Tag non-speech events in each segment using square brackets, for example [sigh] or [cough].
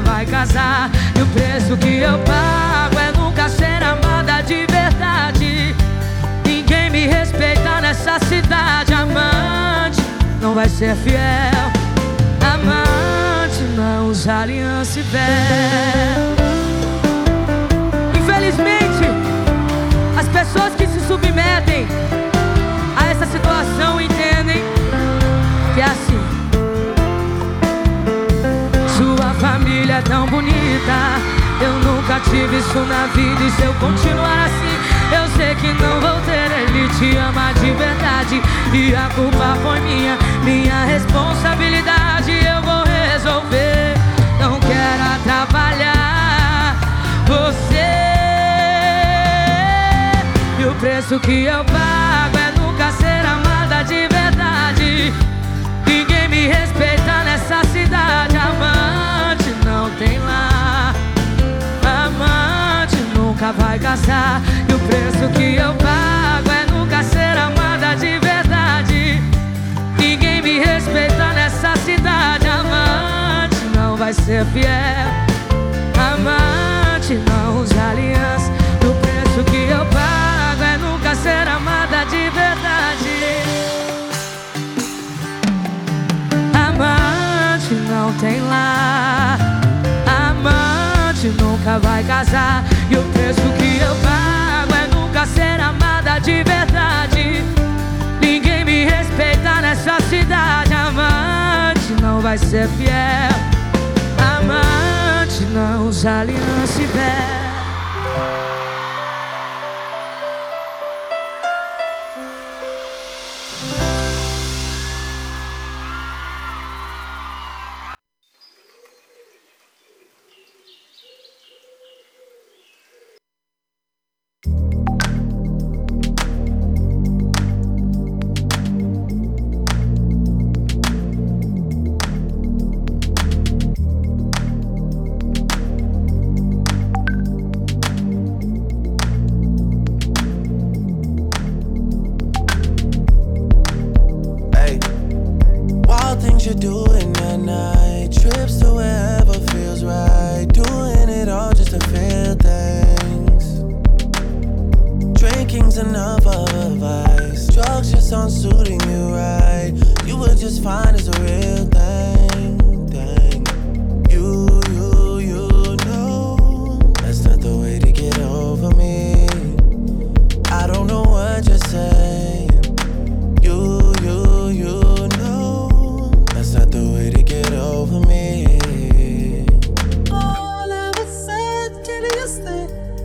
vai casar. E o preço que eu pago é nunca ser amada de verdade. Ninguém me respeita nessa cidade. Amante não vai ser fiel. Amante não usa aliança e véu. Infelizmente, as pessoas que se submetem a essa situação entendem que é assim. Tão bonita. Eu nunca tive isso na vida. E se eu continuar assim, eu sei que não vou ter. Ele te ama de verdade. E a culpa foi minha, minha responsabilidade. Eu vou resolver. Não quero atrapalhar você. E o preço que eu pago é nunca ser amada de verdade. Ninguém me respeita nessa cidade. Amante tem lá. Amante nunca vai casar. E o preço que eu pago é nunca ser amada de verdade. Ninguém me respeita nessa cidade. Amante não vai ser fiel. Amante não usa aliança. E o preço que eu pago é nunca ser amada de verdade. Amante não tem lá. Nunca vai casar. E o preço que eu pago é nunca ser amada de verdade. Ninguém me respeita nessa cidade. Amante não vai ser fiel. Amante não usa aliança e véu.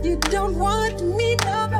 You don't want me no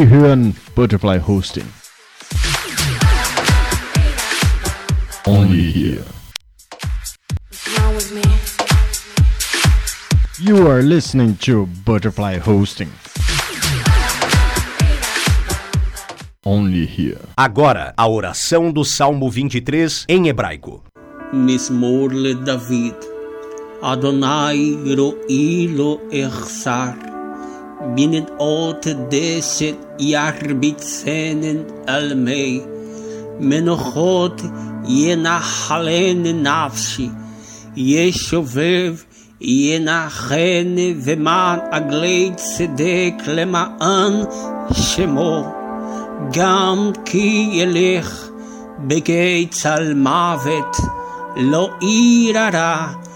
Sie hören Butterfly Hosting. Only here. You are listening to Butterfly Hosting. Only here. Agora, a oração do Salmo 23 em hebraico. binnen alte deze jarbitzenen al mij. Men God je na halen nafsi, je shovev je na gene ve man agleit sedek lemaan shemo. Gam ki yelich begeit al mavet lo irara. ra.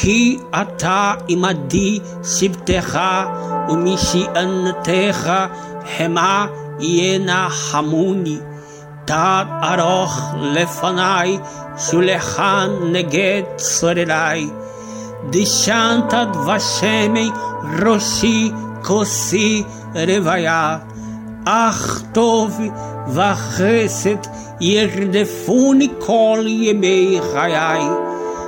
כי אתה עמדי שבטך ומשענתך המה ינחמוני. תת ארוך לפניי שולחן נגד צורריי. דשנת דבשמי ראשי כוסי רוויה. אך טוב וחסד ירדפוני כל ימי חיי,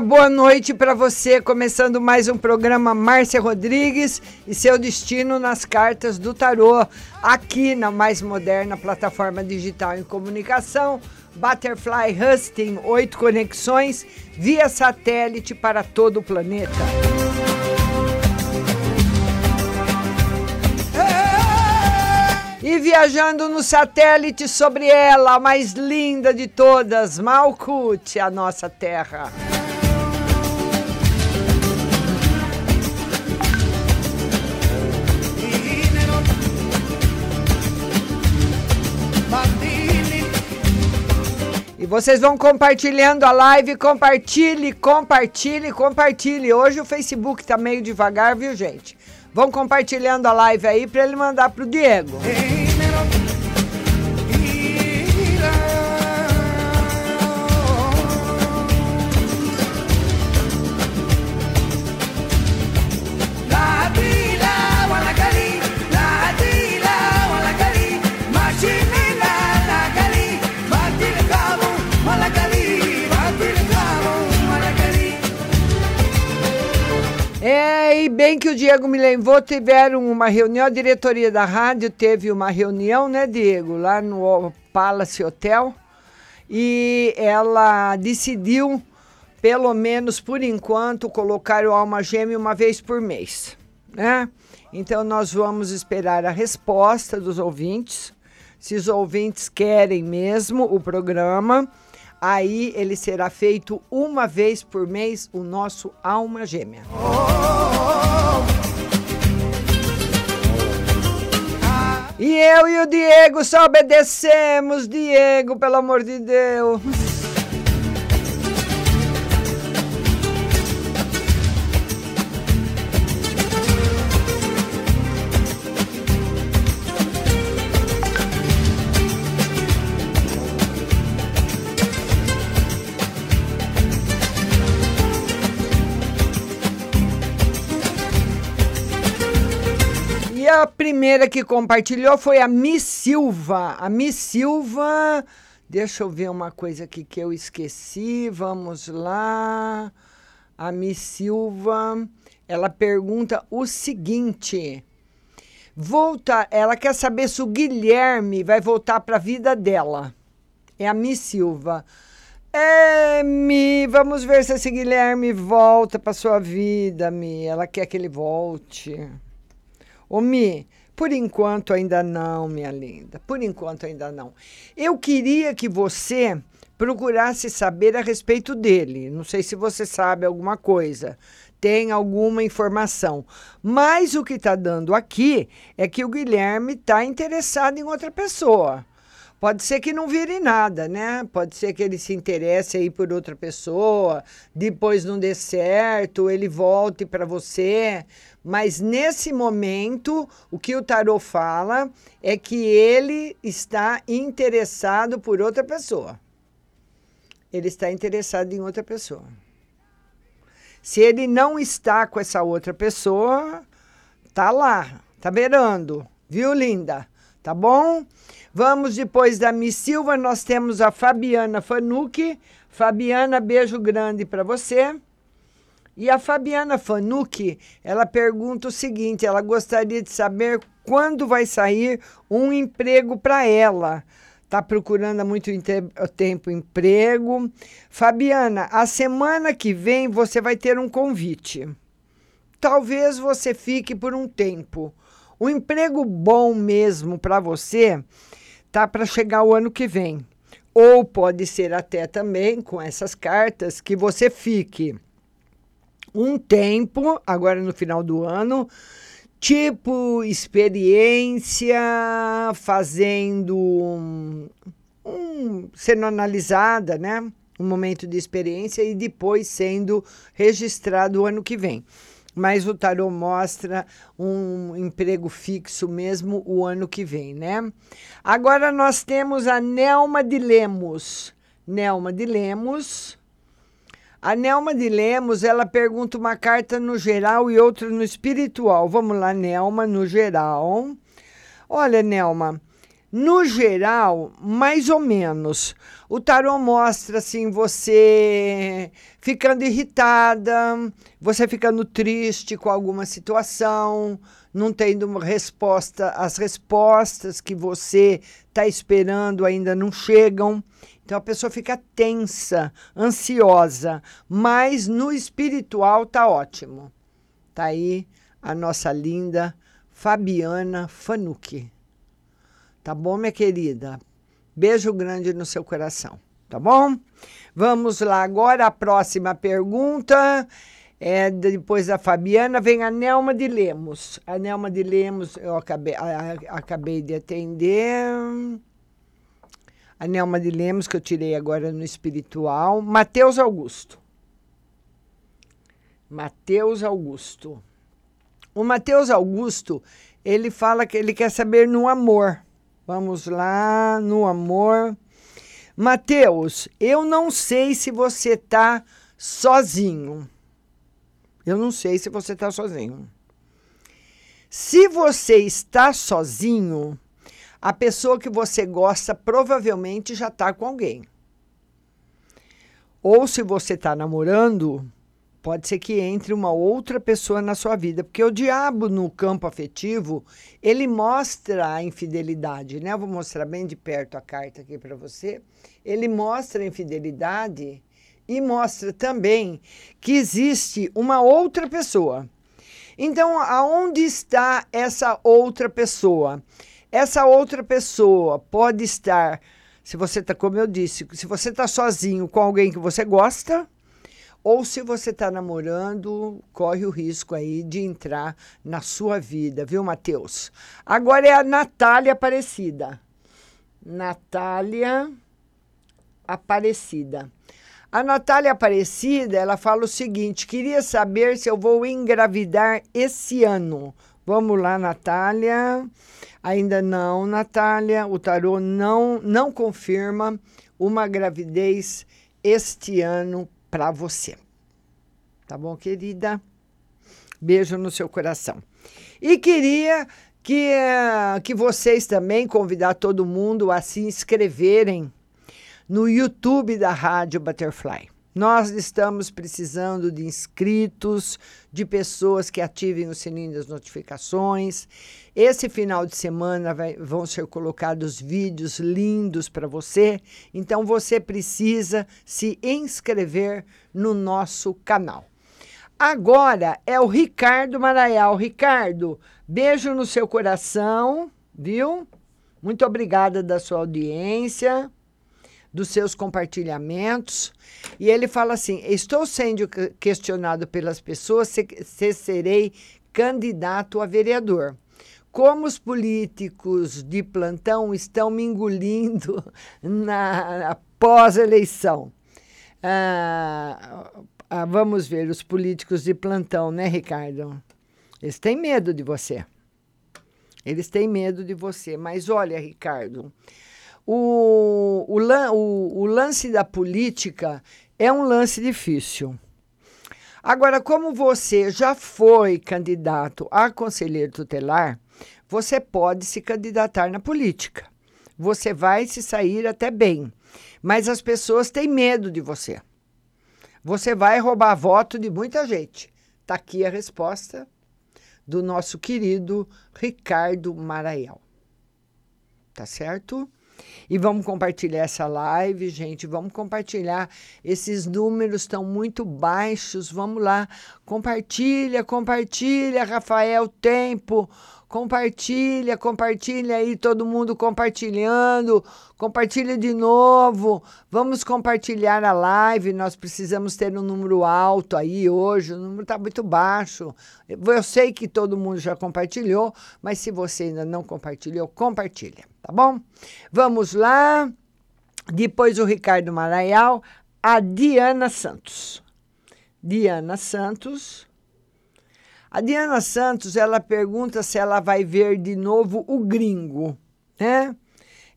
boa noite para você, começando mais um programa Márcia Rodrigues e seu destino nas cartas do tarô, aqui na mais moderna plataforma digital em comunicação, Butterfly Husting, oito conexões via satélite para todo o planeta. E viajando no satélite sobre ela, a mais linda de todas, Malkut, a nossa terra. Vocês vão compartilhando a live, compartilhe, compartilhe, compartilhe. Hoje o Facebook tá meio devagar, viu, gente? Vão compartilhando a live aí para ele mandar pro Diego. É, e bem que o Diego me lembrou, tiveram uma reunião, a diretoria da rádio teve uma reunião, né, Diego, lá no Palace Hotel, e ela decidiu, pelo menos por enquanto, colocar o Alma Gêmea uma vez por mês, né? Então nós vamos esperar a resposta dos ouvintes, se os ouvintes querem mesmo o programa, aí ele será feito uma vez por mês, o nosso Alma Gêmea. E eu e o Diego só obedecemos, Diego, pelo amor de Deus. Primeira que compartilhou foi a Miss Silva. A Miss Silva. Deixa eu ver uma coisa aqui que eu esqueci. Vamos lá. A Miss Silva. Ela pergunta o seguinte: volta, ela quer saber se o Guilherme vai voltar para a vida dela. É a Miss Silva. É, Mi, vamos ver se esse Guilherme volta para sua vida, Mi. Ela quer que ele volte. Ô, Mi, por enquanto ainda não, minha linda. Por enquanto ainda não. Eu queria que você procurasse saber a respeito dele. Não sei se você sabe alguma coisa tem alguma informação. Mas o que está dando aqui é que o Guilherme está interessado em outra pessoa. Pode ser que não vire nada, né? Pode ser que ele se interesse aí por outra pessoa, depois não dê certo, ele volte para você. Mas nesse momento, o que o tarô fala é que ele está interessado por outra pessoa. Ele está interessado em outra pessoa. Se ele não está com essa outra pessoa, tá lá, tá beirando, viu, linda? Tá bom? Vamos depois da Miss Silva, nós temos a Fabiana Fanucci. Fabiana, beijo grande para você. E a Fabiana Fanucci, ela pergunta o seguinte: ela gostaria de saber quando vai sair um emprego para ela está procurando há muito tempo emprego. Fabiana, a semana que vem você vai ter um convite. Talvez você fique por um tempo. O emprego bom mesmo para você tá para chegar o ano que vem. Ou pode ser até também com essas cartas que você fique um tempo, agora no final do ano, tipo experiência, fazendo um, um, sendo analisada, né? Um momento de experiência e depois sendo registrado o ano que vem. Mas o tarô mostra um emprego fixo mesmo o ano que vem, né? Agora nós temos a Nelma de Lemos. Nelma de Lemos a Nelma de Lemos, ela pergunta uma carta no geral e outra no espiritual. Vamos lá, Nelma, no geral. Olha, Nelma, no geral, mais ou menos. O tarô mostra assim você ficando irritada, você ficando triste com alguma situação, não tendo resposta, as respostas que você está esperando ainda não chegam. Então a pessoa fica tensa, ansiosa, mas no espiritual tá ótimo. Tá aí a nossa linda Fabiana Fanucci. Tá bom, minha querida? Beijo grande no seu coração, tá bom? Vamos lá agora a próxima pergunta. É, depois da Fabiana vem a Nelma de Lemos. A Nelma de Lemos eu acabei, a, acabei de atender a Nelma de Lemos, que eu tirei agora no espiritual. Mateus Augusto. Mateus Augusto. O Mateus Augusto, ele fala que ele quer saber no amor. Vamos lá, no amor. Mateus, eu não sei se você está sozinho. Eu não sei se você está sozinho. Se você está sozinho, a pessoa que você gosta provavelmente já está com alguém. Ou se você está namorando, pode ser que entre uma outra pessoa na sua vida, porque o diabo no campo afetivo, ele mostra a infidelidade, né? Eu vou mostrar bem de perto a carta aqui para você. Ele mostra a infidelidade e mostra também que existe uma outra pessoa. Então, aonde está essa outra pessoa? Essa outra pessoa pode estar, se você está, como eu disse, se você está sozinho com alguém que você gosta, ou se você está namorando, corre o risco aí de entrar na sua vida, viu, Matheus? Agora é a Natália Aparecida. Natália Aparecida. A Natália Aparecida, ela fala o seguinte: queria saber se eu vou engravidar esse ano. Vamos lá, Natália. Ainda não, Natália. O tarô não, não confirma uma gravidez este ano para você. Tá bom, querida? Beijo no seu coração. E queria que, eh, que vocês também convidar todo mundo a se inscreverem no YouTube da Rádio Butterfly. Nós estamos precisando de inscritos, de pessoas que ativem o sininho das notificações. Esse final de semana vai- vão ser colocados vídeos lindos para você, então você precisa se inscrever no nosso canal. Agora é o Ricardo Maraial. Ricardo, beijo no seu coração, viu? Muito obrigada da sua audiência, dos seus compartilhamentos. E ele fala assim: Estou sendo que- questionado pelas pessoas se, se serei candidato a vereador. Como os políticos de plantão estão me engolindo [laughs] na pós-eleição. Ah, ah, vamos ver os políticos de plantão, né, Ricardo? Eles têm medo de você. Eles têm medo de você. Mas olha, Ricardo, o, o, o- o lance da política é um lance difícil. Agora, como você já foi candidato a conselheiro tutelar, você pode se candidatar na política. Você vai se sair até bem. Mas as pessoas têm medo de você. Você vai roubar voto de muita gente. Está aqui a resposta do nosso querido Ricardo Maraial. Tá certo? E vamos compartilhar essa live, gente. Vamos compartilhar. Esses números estão muito baixos. Vamos lá. Compartilha, compartilha, Rafael Tempo. Compartilha, compartilha aí, todo mundo compartilhando. Compartilha de novo. Vamos compartilhar a live. Nós precisamos ter um número alto aí hoje. O número está muito baixo. Eu sei que todo mundo já compartilhou, mas se você ainda não compartilhou, compartilha, tá bom? Vamos lá. Depois o Ricardo Maraial, a Diana Santos. Diana Santos. A Diana Santos, ela pergunta se ela vai ver de novo o gringo, né?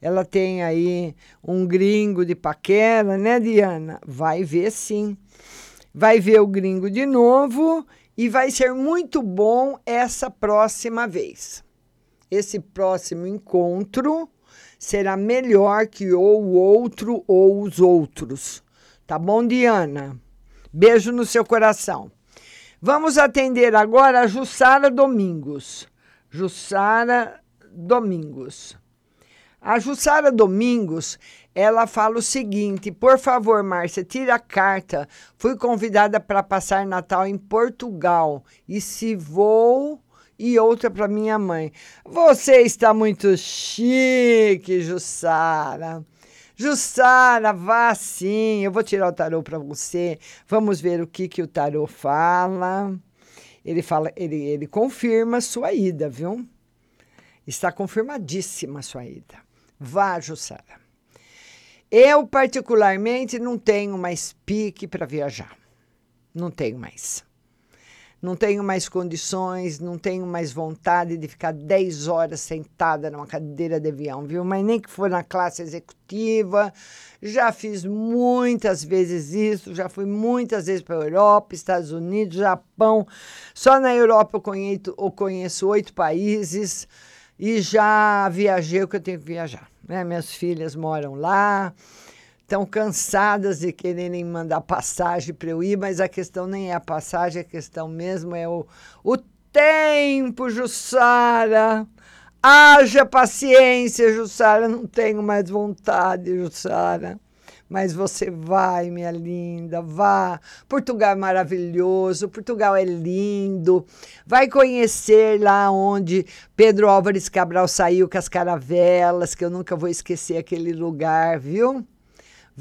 Ela tem aí um gringo de paquera, né, Diana? Vai ver sim. Vai ver o gringo de novo e vai ser muito bom essa próxima vez. Esse próximo encontro será melhor que ou o outro ou os outros. Tá bom, Diana? Beijo no seu coração. Vamos atender agora a Jussara Domingos. Jussara Domingos. A Jussara Domingos, ela fala o seguinte: por favor, Márcia, tira a carta. Fui convidada para passar Natal em Portugal. E se vou e outra para minha mãe. Você está muito chique, Jussara. Jussara, vá sim. Eu vou tirar o tarô para você. Vamos ver o que, que o tarô fala. Ele fala, ele, ele confirma sua ida, viu? Está confirmadíssima sua ida. Vá, Jussara. Eu, particularmente, não tenho mais pique para viajar. Não tenho mais. Não tenho mais condições, não tenho mais vontade de ficar 10 horas sentada numa cadeira de avião, viu? Mas nem que for na classe executiva. Já fiz muitas vezes isso, já fui muitas vezes para a Europa, Estados Unidos, Japão. Só na Europa eu conheço, eu conheço oito países e já viajei o que eu tenho que viajar. Né? Minhas filhas moram lá, estão cansadas de quererem mandar passagem para eu ir, mas a questão nem é a passagem, a questão mesmo é o, o tempo, Jussara. Haja paciência, Jussara. Não tenho mais vontade, Jussara. Mas você vai, minha linda, vá. Portugal é maravilhoso, Portugal é lindo. Vai conhecer lá onde Pedro Álvares Cabral saiu com as caravelas, que eu nunca vou esquecer aquele lugar, viu?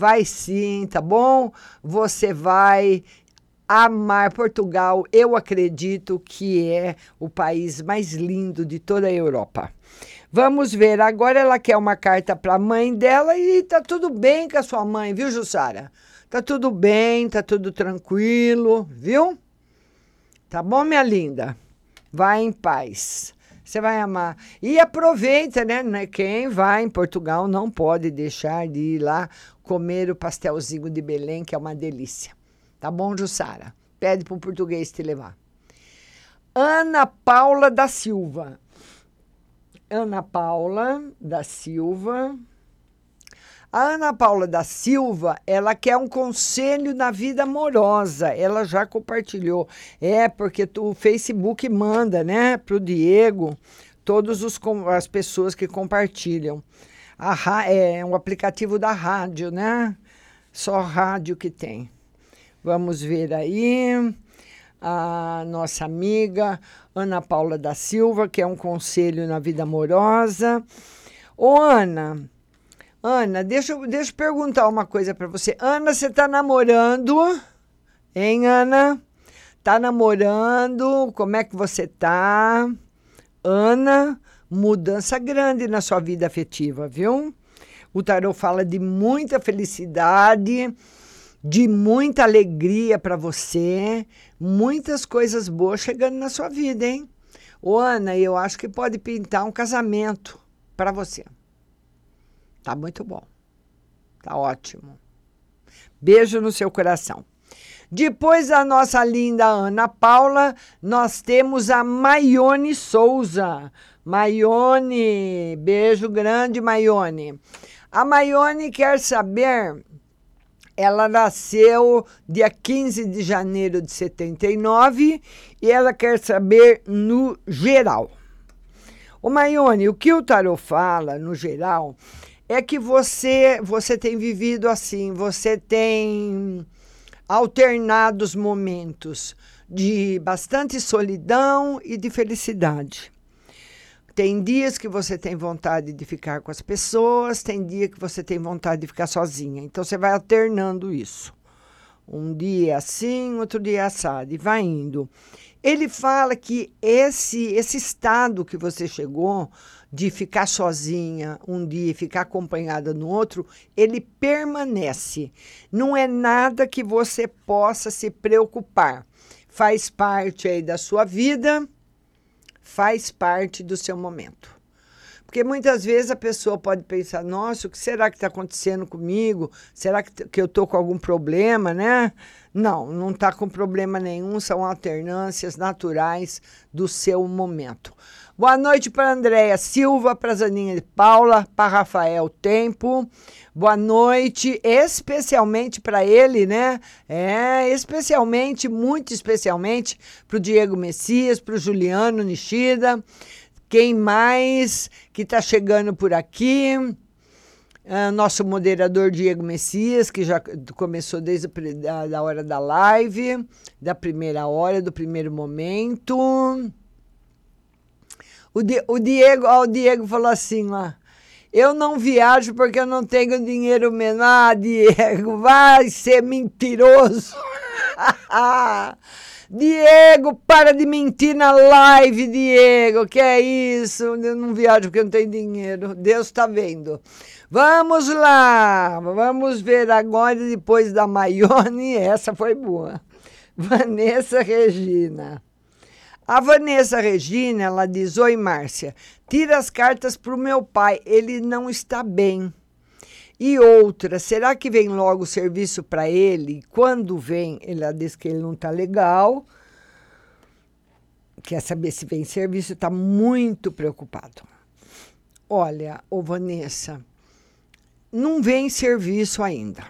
Vai sim, tá bom? Você vai amar Portugal. Eu acredito que é o país mais lindo de toda a Europa. Vamos ver, agora ela quer uma carta para a mãe dela e tá tudo bem com a sua mãe, viu, Jussara? Tá tudo bem, tá tudo tranquilo, viu? Tá bom, minha linda? Vai em paz. Você vai amar. E aproveita, né? né? Quem vai em Portugal não pode deixar de ir lá comer o pastelzinho de Belém, que é uma delícia. Tá bom, Jussara? Pede para português te levar. Ana Paula da Silva. Ana Paula da Silva. A Ana Paula da Silva, ela quer um conselho na vida amorosa. Ela já compartilhou. É, porque tu- o Facebook manda, né, para o Diego, todas as pessoas que compartilham. A, ra- é um aplicativo da rádio, né? Só rádio que tem. Vamos ver aí a nossa amiga Ana Paula da Silva, que é um conselho na vida amorosa. Ô, Ana, Ana, deixa, deixa eu perguntar uma coisa para você. Ana, você tá namorando? Hein, Ana? Tá namorando? Como é que você tá? Ana, mudança grande na sua vida afetiva, viu? O tarô fala de muita felicidade, de muita alegria para você, muitas coisas boas chegando na sua vida, hein? Ô, Ana, eu acho que pode pintar um casamento para você. Tá muito bom. Tá ótimo. Beijo no seu coração. Depois da nossa linda Ana Paula, nós temos a Maione Souza. Maione, beijo grande, Maione. A Maione quer saber, ela nasceu dia 15 de janeiro de 79 e ela quer saber no geral. Ô Maione, o que o tarot fala, no geral, é que você, você tem vivido assim, você tem alternados momentos de bastante solidão e de felicidade. Tem dias que você tem vontade de ficar com as pessoas, tem dia que você tem vontade de ficar sozinha. Então você vai alternando isso. Um dia assim, outro dia assado, e vai indo. Ele fala que esse, esse estado que você chegou, de ficar sozinha um dia e ficar acompanhada no outro, ele permanece. Não é nada que você possa se preocupar. Faz parte aí da sua vida, faz parte do seu momento. Porque muitas vezes a pessoa pode pensar: nossa, o que será que está acontecendo comigo? Será que, que eu estou com algum problema, né? Não, não está com problema nenhum, são alternâncias naturais do seu momento. Boa noite para Andréia Silva, para Zaninha de Paula, para Rafael Tempo. Boa noite, especialmente para ele, né? É, especialmente, muito especialmente para o Diego Messias, para o Juliano Nishida. Quem mais que está chegando por aqui? Ah, nosso moderador Diego Messias, que já começou desde a da hora da live, da primeira hora, do primeiro momento. O, Di- o Diego, ó, o Diego falou assim lá. Eu não viajo porque eu não tenho dinheiro mesmo. Ah, Diego, vai ser mentiroso. [laughs] Diego, para de mentir na live, Diego. Que é isso? Eu não viajo porque eu não tenho dinheiro. Deus está vendo. Vamos lá. Vamos ver agora, depois da Maione. [laughs] Essa foi boa. Vanessa Regina. A Vanessa Regina, ela diz: Oi, Márcia, tira as cartas para o meu pai, ele não está bem. E outra, será que vem logo o serviço para ele? Quando vem, ela diz que ele não está legal. Quer saber se vem serviço, está muito preocupado. Olha, ô Vanessa, não vem serviço ainda.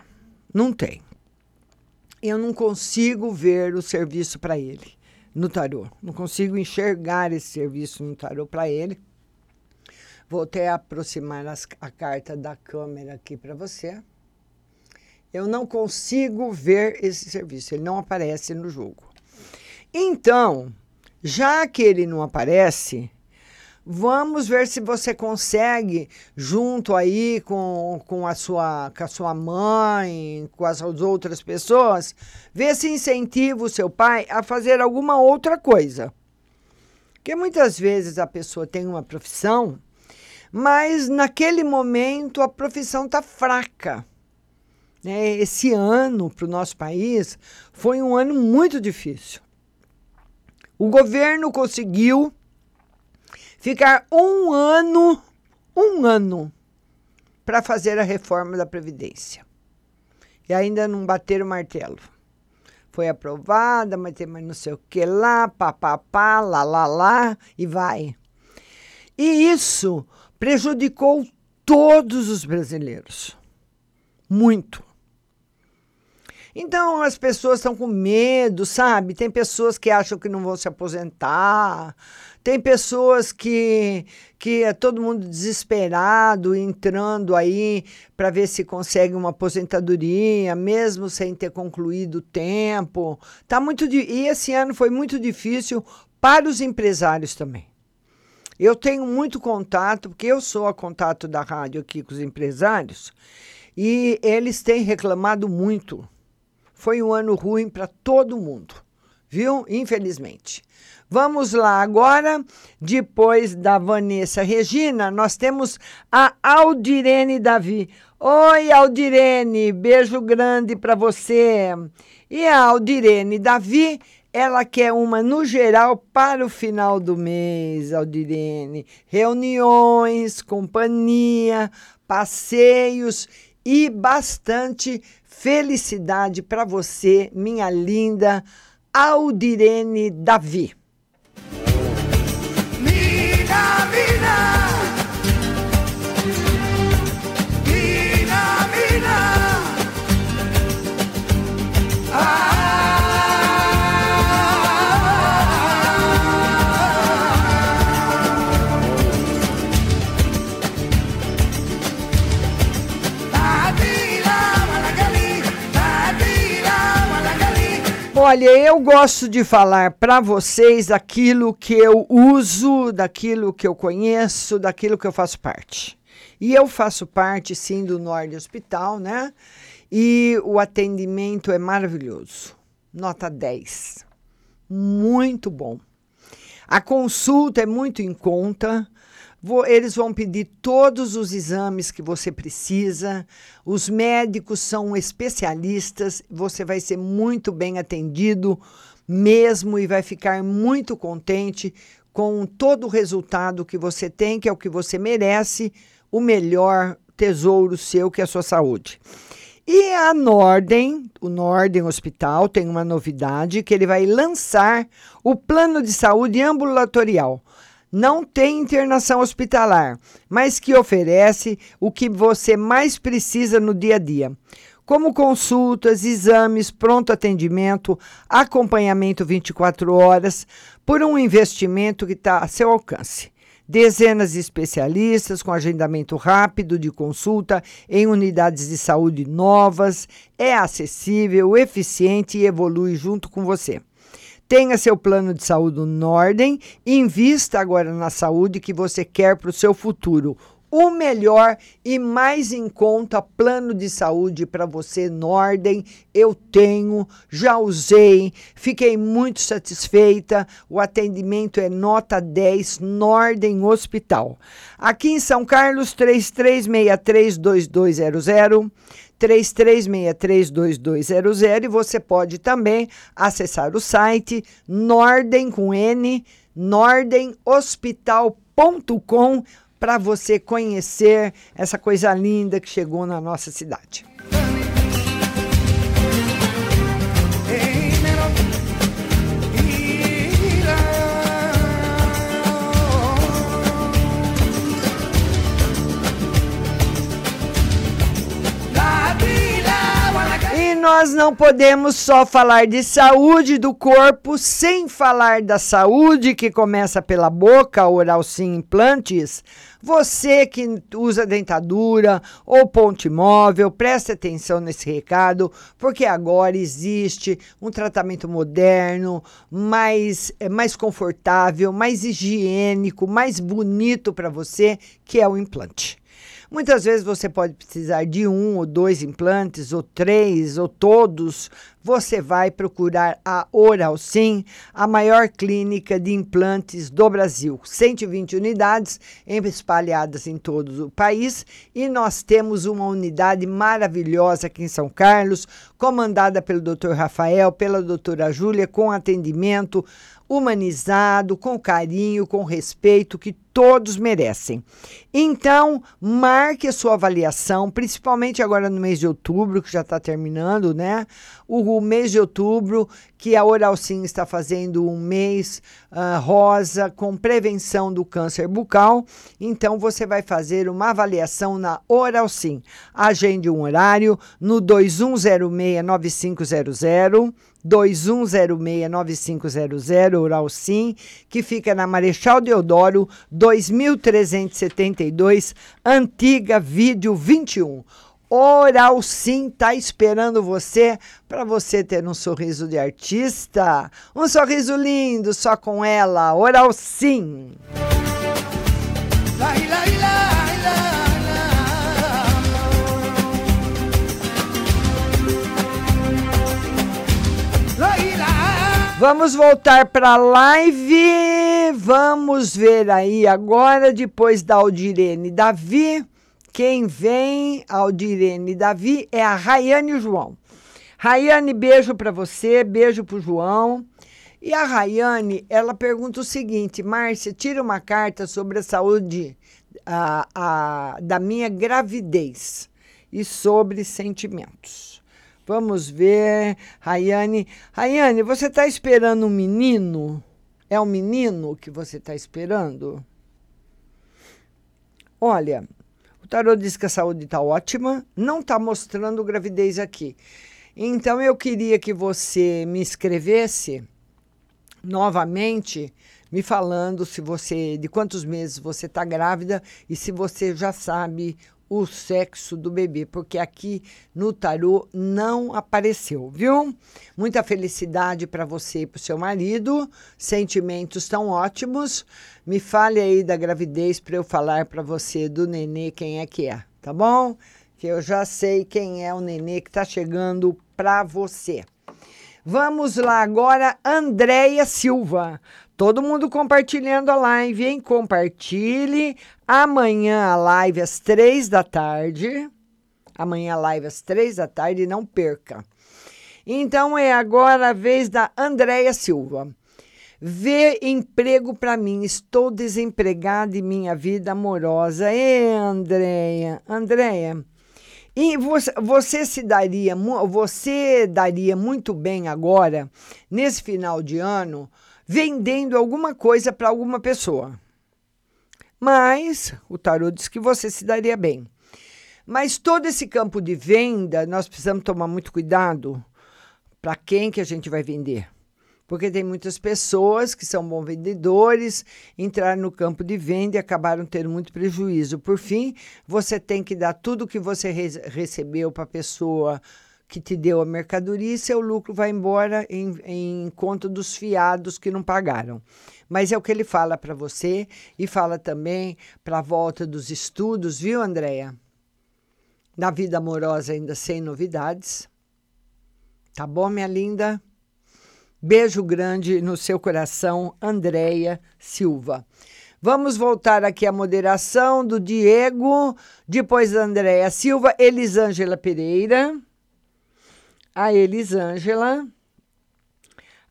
Não tem. Eu não consigo ver o serviço para ele no tarô. Não consigo enxergar esse serviço no tarô para ele. Vou até aproximar as- a carta da câmera aqui para você. Eu não consigo ver esse serviço, ele não aparece no jogo. Então, já que ele não aparece, vamos ver se você consegue, junto aí com, com, a, sua, com a sua mãe, com as outras pessoas, ver se incentiva o seu pai a fazer alguma outra coisa. Porque muitas vezes a pessoa tem uma profissão, mas naquele momento a profissão está fraca. né? Esse ano para o nosso país foi um ano muito difícil. O governo conseguiu ficar um ano, um ano, para fazer a reforma da Previdência. E ainda não bateram o martelo. Foi aprovada, mas tem mais não sei o que lá, papapá, lá, lá, lá, e vai. E isso prejudicou todos os brasileiros. Muito. Então as pessoas estão com medo, sabe? Tem pessoas que acham que não vão se aposentar, tem pessoas que, que é todo mundo desesperado, entrando aí para ver se consegue uma aposentadoria, mesmo sem ter concluído o tempo. Tá muito e esse ano foi muito difícil para os empresários também. Eu tenho muito contato, porque eu sou a contato da rádio aqui com os empresários, e eles têm reclamado muito. Foi um ano ruim para todo mundo, viu? Infelizmente. Vamos lá agora, depois da Vanessa Regina, nós temos a Aldirene Davi. Oi, Aldirene, beijo grande para você. E a Aldirene Davi, ela quer uma no geral para o final do mês, Aldirene. Reuniões, companhia, passeios e bastante felicidade para você, minha linda Davi. Olha, eu gosto de falar para vocês aquilo que eu uso, daquilo que eu conheço, daquilo que eu faço parte. E eu faço parte, sim, do Nord Hospital, né? E o atendimento é maravilhoso. Nota 10. Muito bom. A consulta é muito em conta. Vou- eles vão pedir todos os exames que você precisa. Os médicos são especialistas. Você vai ser muito bem atendido mesmo e vai ficar muito contente com todo o resultado que você tem, que é o que você merece, o melhor tesouro seu, que é a sua saúde. E a Nordem, o Nordem Hospital, tem uma novidade que ele vai lançar o plano de saúde ambulatorial. Não tem internação hospitalar, mas que oferece o que você mais precisa no dia a dia. Como consultas, exames, pronto atendimento, acompanhamento 24 horas, por um investimento que está a seu alcance. Dezenas de especialistas com agendamento rápido de consulta em unidades de saúde novas, é acessível, eficiente e evolui junto com você. Tenha seu plano de saúde no Nordem, invista agora na saúde que você quer para o seu futuro. O melhor e mais em conta plano de saúde para você, Nordem. Eu tenho, já usei, fiquei muito satisfeita. O atendimento é nota 10, Nordem Hospital. Aqui em São Carlos, 3363-2200. 33632200 e você pode também acessar o site nordem com n nordenhospital.com para você conhecer essa coisa linda que chegou na nossa cidade. Nós não podemos só falar de saúde do corpo sem falar da saúde que começa pela boca, oral sim implantes. Você que usa dentadura ou ponte móvel, preste atenção nesse recado, porque agora existe um tratamento moderno, mais, é, mais confortável, mais higiênico, mais bonito para você, que é o implante. Muitas vezes você pode precisar de um ou dois implantes, ou três, ou todos. Você vai procurar a Oral Sim, a maior clínica de implantes do Brasil. 120 unidades espalhadas em todo o país e nós temos uma unidade maravilhosa aqui em São Carlos, comandada pelo Dr. Rafael, pela doutora Júlia, com atendimento humanizado, com carinho, com respeito que todos merecem. Então, marque a sua avaliação, principalmente agora no mês de outubro, que já está terminando, né? O, o mês de outubro, que a Oral Sim está fazendo um mês ah, rosa com prevenção do câncer bucal. Então você vai fazer uma avaliação na Oral Sim. Agende um horário no 2106-9500. 2106-9500, Oral Sim, que fica na Marechal Deodoro, 2372, Antiga Vídeo 21. Oral Sim tá esperando você para você ter um sorriso de artista, um sorriso lindo só com ela. Oral Sim. La, la, Vamos voltar para a live. Vamos ver aí agora, depois da Aldirene Davi. Quem vem, Aldirene Davi, é a Rayane João. Rayane, beijo para você, beijo para o João. E a Rayane, ela pergunta o seguinte: Márcia, tira uma carta sobre a saúde a, a, da minha gravidez e sobre sentimentos. Vamos ver, Rayane. Rayane, você está esperando um menino? É um menino que você está esperando? Olha, o tarô diz que a saúde está ótima, não está mostrando gravidez aqui. Então eu queria que você me escrevesse novamente me falando se você de quantos meses você está grávida e se você já sabe o sexo do bebê, porque aqui no tarô não apareceu, viu? Muita felicidade para você e para o seu marido, sentimentos tão ótimos. Me fale aí da gravidez para eu falar para você do nenê quem é que é, tá bom? Que eu já sei quem é o nenê que está chegando para você. Vamos lá agora, Andréia Silva. Todo mundo compartilhando a live, hein? Compartilhe. Amanhã a live às três da tarde. Amanhã a live às três da tarde, não perca. Então é agora a vez da Andréia Silva. Vê emprego para mim. Estou desempregada e minha vida amorosa. Ê, Andréia, Andréia. E você, você se daria, você daria muito bem agora, nesse final de ano, vendendo alguma coisa para alguma pessoa. Mas o tarô diz que você se daria bem. Mas todo esse campo de venda, nós precisamos tomar muito cuidado para quem que a gente vai vender. Porque tem muitas pessoas que são bons vendedores, entraram no campo de venda e acabaram tendo muito prejuízo. Por fim, você tem que dar tudo que você re recebeu para a pessoa que te deu a mercadoria e seu lucro vai embora em, em conta dos fiados que não pagaram. Mas é o que ele fala para você e fala também para a volta dos estudos, viu, Andréia? Na vida amorosa ainda sem novidades. Tá bom, minha linda? Beijo grande no seu coração, Andréia Silva. Vamos voltar aqui à moderação do Diego, depois da Andréia Silva, Elisângela Pereira a Elisângela.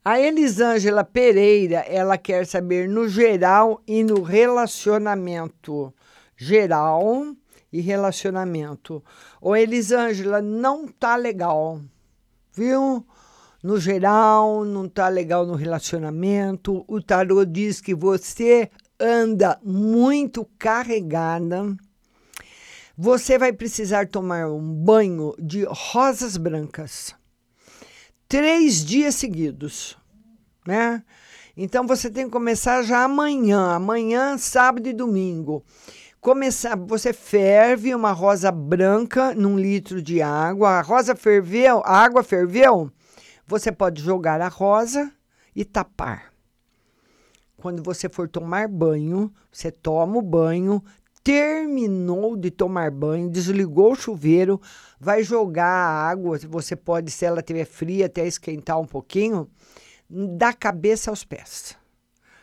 A Elisângela Pereira, ela quer saber no geral e no relacionamento. Geral e relacionamento. Ô, Elisângela, não tá legal, viu? No geral, não tá legal no relacionamento. O tarô diz que você anda muito carregada. Você vai precisar tomar um banho de rosas brancas três dias seguidos, né? Então você tem que começar já amanhã, amanhã, sábado e domingo. Começar, você ferve uma rosa branca num litro de água. A rosa ferveu, a água ferveu. Você pode jogar a rosa e tapar. Quando você for tomar banho, você toma o banho, terminou de tomar banho, desligou o chuveiro, vai jogar a água, você pode, se ela estiver fria, até esquentar um pouquinho, da cabeça aos pés.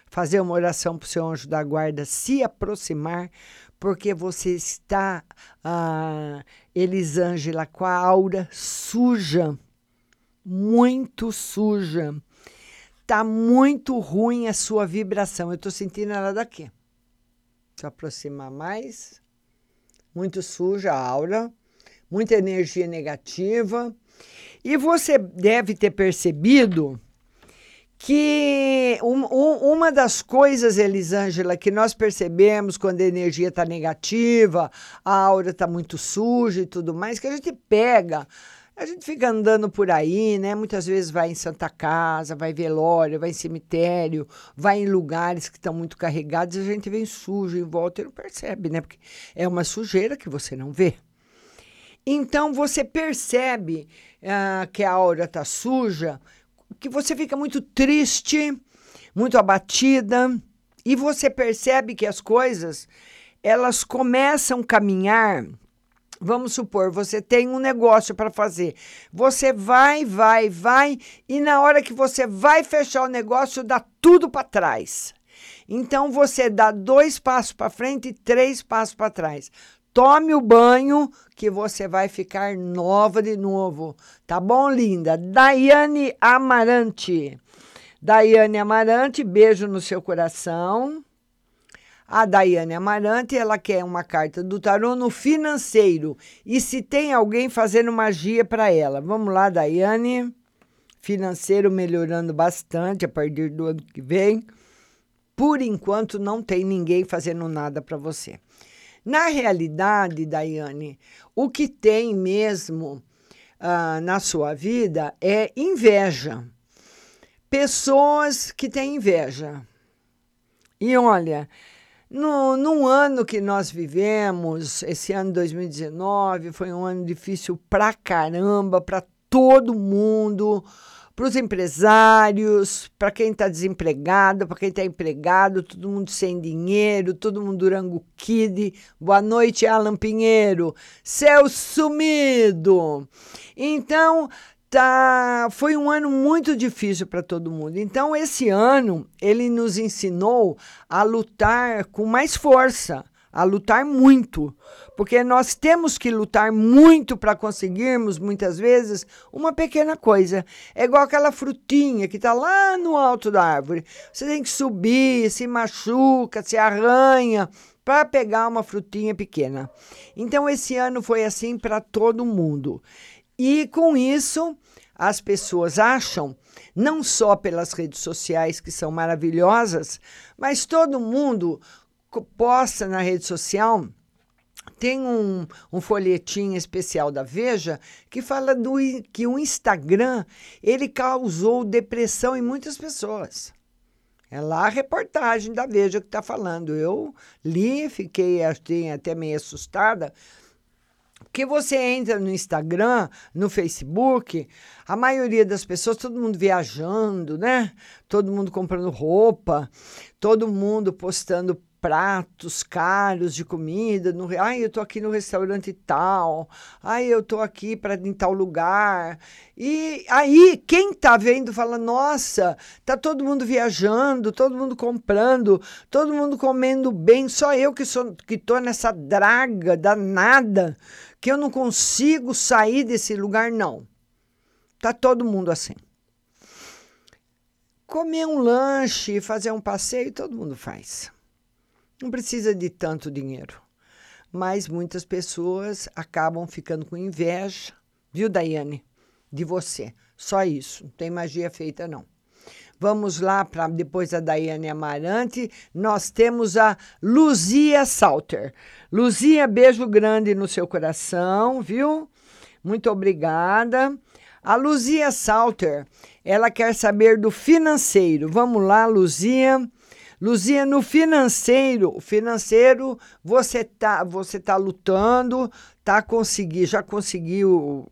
Fazer uma oração para o seu anjo da guarda se aproximar, porque você está, ah, Elisângela, com a aura suja, muito suja. Tá muito ruim a sua vibração. Eu estou sentindo ela daqui se aproximar mais. Muito suja a aura, muita energia negativa. E você deve ter percebido que um- um- uma das coisas, Elisângela, que nós percebemos quando a energia está negativa, a aura está muito suja e tudo mais, que a gente pega, a gente fica andando por aí, né? Muitas vezes vai em Santa Casa, vai velório, vai em cemitério, vai em lugares que estão muito carregados a gente vem sujo em volta e não percebe, né? Porque é uma sujeira que você não vê. Então você percebe ah, que a aura está suja, que você fica muito triste, muito abatida, e você percebe que as coisas elas começam a caminhar. Vamos supor, você tem um negócio para fazer. Você vai, vai, vai, e na hora que você vai fechar o negócio, dá tudo para trás. Então você dá dois passos para frente e três passos para trás. Tome o banho que você vai ficar nova de novo. Tá bom, linda? Daiane Amarante. Daiane Amarante, beijo no seu coração. A Daiane Amarante, ela quer uma carta do tarô no financeiro. E se tem alguém fazendo magia para ela. Vamos lá, Daiane. Financeiro melhorando bastante a partir do ano que vem. Por enquanto, não tem ninguém fazendo nada para você. Na realidade, Daiane, o que tem mesmo ah, na sua vida é inveja. Pessoas que têm inveja. E olha, no, num ano que nós vivemos, esse ano 2019, foi um ano difícil pra caramba, para todo mundo, para os empresários, para quem está desempregado, para quem está empregado, todo mundo sem dinheiro, todo mundo Durango Kid. Boa noite, Alan Pinheiro. Céu sumido. Então, tá, foi um ano muito difícil para todo mundo. Então, esse ano, ele nos ensinou a lutar com mais força, a lutar muito, porque nós temos que lutar muito para conseguirmos, muitas vezes, uma pequena coisa. É igual aquela frutinha que está lá no alto da árvore. Você tem que subir, se machuca, se arranha para pegar uma frutinha pequena. Então, esse ano foi assim para todo mundo. E com isso, as pessoas acham, não só pelas redes sociais, que são maravilhosas, mas todo mundo posta na rede social. Tem um, um folhetim especial da Veja que fala do, que o Instagram ele causou depressão em muitas pessoas. É lá a reportagem da Veja que está falando. Eu li, fiquei até meio assustada, porque você entra no Instagram, no Facebook, a maioria das pessoas, todo mundo viajando, né? Todo mundo comprando roupa, todo mundo postando pratos caros de comida. No, ai, eu tô aqui no restaurante tal. Ai, eu tô aqui para em tal lugar. E aí, quem tá vendo fala: "Nossa, tá todo mundo viajando, todo mundo comprando, todo mundo comendo bem, só eu que sou que tô nessa draga danada, que eu não consigo sair desse lugar não". Tá todo mundo assim. Comer um lanche, fazer um passeio, todo mundo faz. Não precisa de tanto dinheiro. Mas muitas pessoas acabam ficando com inveja, viu, Daiane? De você. Só isso. Não tem magia feita, não. Vamos lá para depois da Daiane Amarante. Nós temos a Luzia Salter. Luzia, beijo grande no seu coração, viu? Muito obrigada. A Luzia Salter, ela quer saber do financeiro. Vamos lá, Luzia. Luzia, no financeiro, financeiro, você tá, você tá lutando, tá conseguir, já conseguiu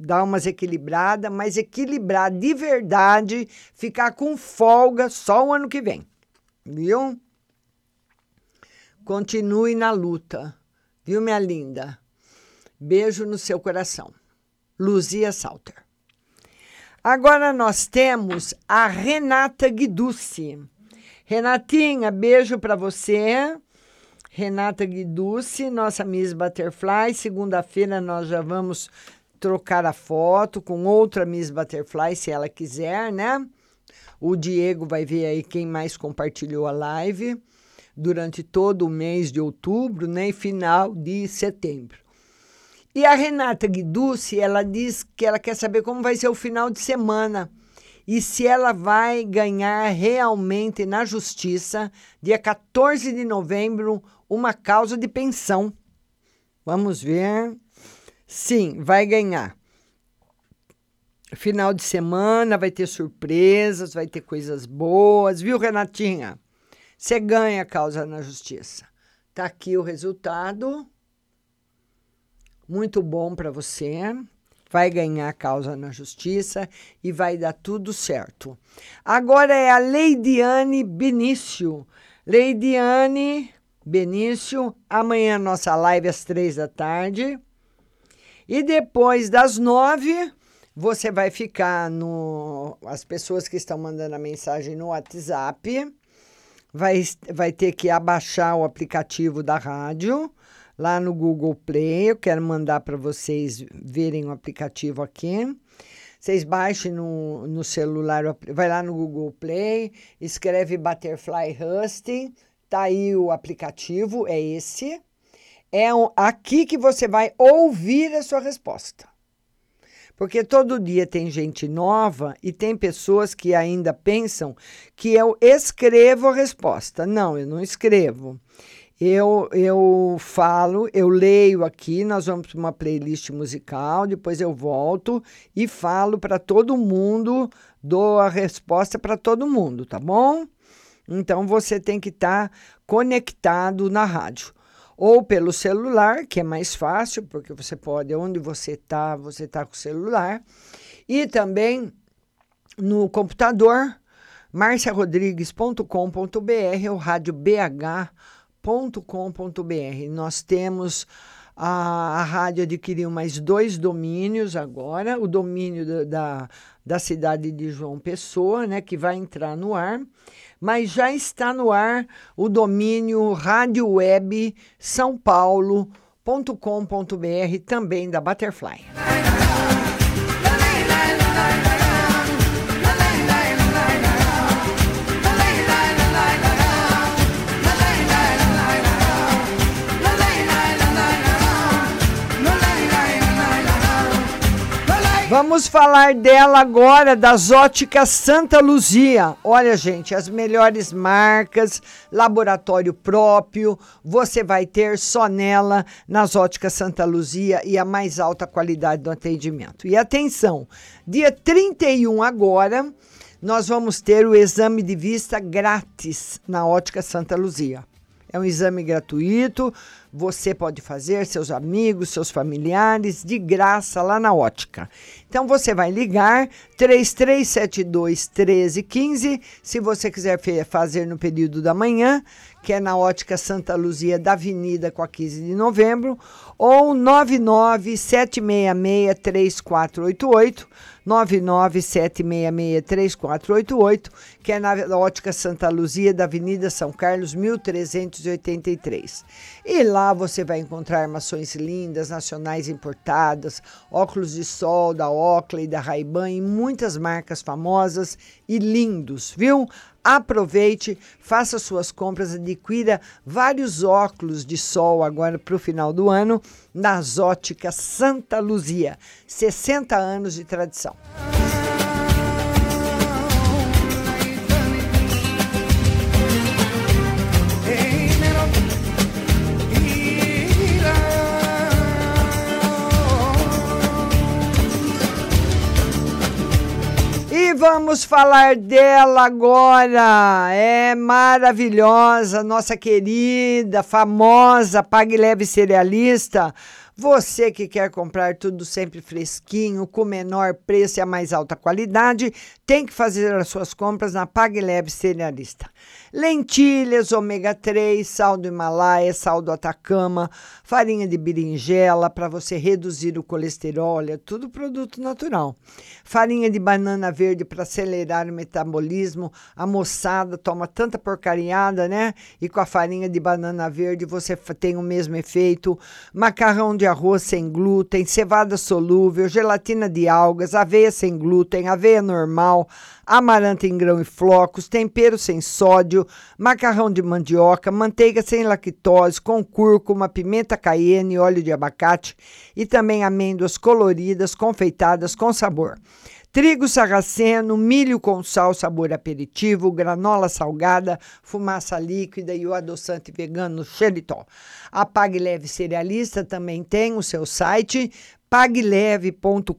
dar umas equilibradas, mas equilibrar de verdade, ficar com folga só o ano que vem. Viu? Continue na luta. Viu, minha linda? Beijo no seu coração. Luzia Salter. Agora nós temos a Renata Guiducci. Renatinha, beijo para você. Renata Guiducci, nossa Miss Butterfly. Segunda-feira nós já vamos trocar a foto com outra Miss Butterfly, se ela quiser, né? O Diego vai ver aí quem mais compartilhou a live durante todo o mês de outubro, né? E final de setembro. E a Renata Guiducci, ela diz que ela quer saber como vai ser o final de semana. e se ela vai ganhar realmente na justiça, dia 14 de novembro, uma causa de pensão. Vamos ver. Sim, vai ganhar. Final de semana vai ter surpresas, vai ter coisas boas, viu, Renatinha? Você ganha a causa na justiça. Tá aqui o resultado. Muito bom para você. Vai ganhar a causa na justiça e vai dar tudo certo. Agora é a Leidiane Benício. Leidiane Benício, amanhã nossa live às três da tarde. E depois das nove, você vai ficar no. As pessoas que estão mandando a mensagem no WhatsApp vai, vai ter que abaixar o aplicativo da rádio lá no Google Play. Eu quero mandar para vocês verem o aplicativo aqui. Vocês baixem no, no celular, vai lá no Google Play, escreve Butterfly Husting, tá aí o aplicativo, é esse. É aqui que você vai ouvir a sua resposta. Porque todo dia tem gente nova e tem pessoas que ainda pensam que eu escrevo a resposta. Não, eu não escrevo. Eu, eu falo, eu leio aqui, nós vamos para uma playlist musical, depois eu volto e falo para todo mundo, dou a resposta para todo mundo, tá bom? Então você tem que estar tá conectado na rádio ou pelo celular, que é mais fácil, porque você pode, onde você está, você está com o celular, e também no computador, marciarodrigues.com.br ou radiobh.com.br. Nós temos a, a rádio adquiriu mais dois domínios agora, o domínio da, da, da cidade de João Pessoa, né, que vai entrar no ar, mas já está no ar o domínio Rádio Web São Paulo.com.br, também da Butterfly. Vamos falar dela agora, das óticas Santa Luzia. Olha, gente, as melhores marcas, laboratório próprio, você vai ter só nela, nas óticas Santa Luzia e a mais alta qualidade do atendimento. E atenção, dia 31 agora, nós vamos ter o exame de vista grátis na ótica Santa Luzia. É um exame gratuito, você pode fazer, seus amigos, seus familiares, de graça lá na ótica. Então você vai ligar 3372 1315, se você quiser fazer no período da manhã, que é na ótica Santa Luzia da Avenida com a 15 de novembro, ou 99766 3488 997663488, que é na Ótica Santa Luzia, da Avenida São Carlos, 1383. E lá você vai encontrar armações lindas, nacionais importadas, óculos de sol da Oakley, da Ray-Ban e muitas marcas famosas e lindos, viu? Aproveite, faça suas compras, adquira vários óculos de sol agora para o final do ano nas óticas Santa Luzia. 60 anos de tradição. Vamos falar dela agora. É maravilhosa, nossa querida, famosa Pague Leve Cerealista. Você que quer comprar tudo sempre fresquinho, com menor preço e a mais alta qualidade, tem que fazer as suas compras na Pague Leve Cerealista lentilhas ômega 3, sal do Himalaia, sal do Atacama, farinha de berinjela para você reduzir o colesterol, é tudo produto natural. Farinha de banana verde para acelerar o metabolismo. A moçada toma tanta porcariada, né? E com a farinha de banana verde você tem o mesmo efeito. Macarrão de arroz sem glúten, cevada solúvel, gelatina de algas, aveia sem glúten, aveia normal amaranta em grão e flocos, tempero sem sódio, macarrão de mandioca, manteiga sem lactose, com cúrcuma, pimenta cayenne, óleo de abacate e também amêndoas coloridas confeitadas com sabor. Trigo sarraceno, milho com sal, sabor aperitivo, granola salgada, fumaça líquida e o adoçante vegano xeritol. A Pague Leve Cerealista também tem o seu site pagleve.com.br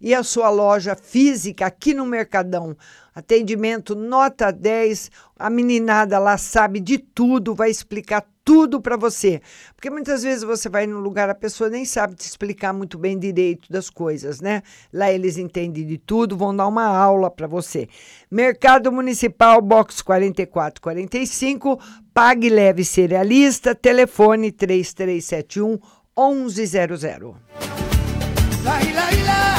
e a sua loja física aqui no Mercadão. Atendimento nota 10. A meninada lá sabe de tudo, vai explicar tudo para você. Porque muitas vezes você vai num lugar, a pessoa nem sabe te explicar muito bem direito das coisas, né? Lá eles entendem de tudo, vão dar uma aula para você. Mercado Municipal, box 4445, Pague Leve Cerealista, telefone 3371 1100. La ila ila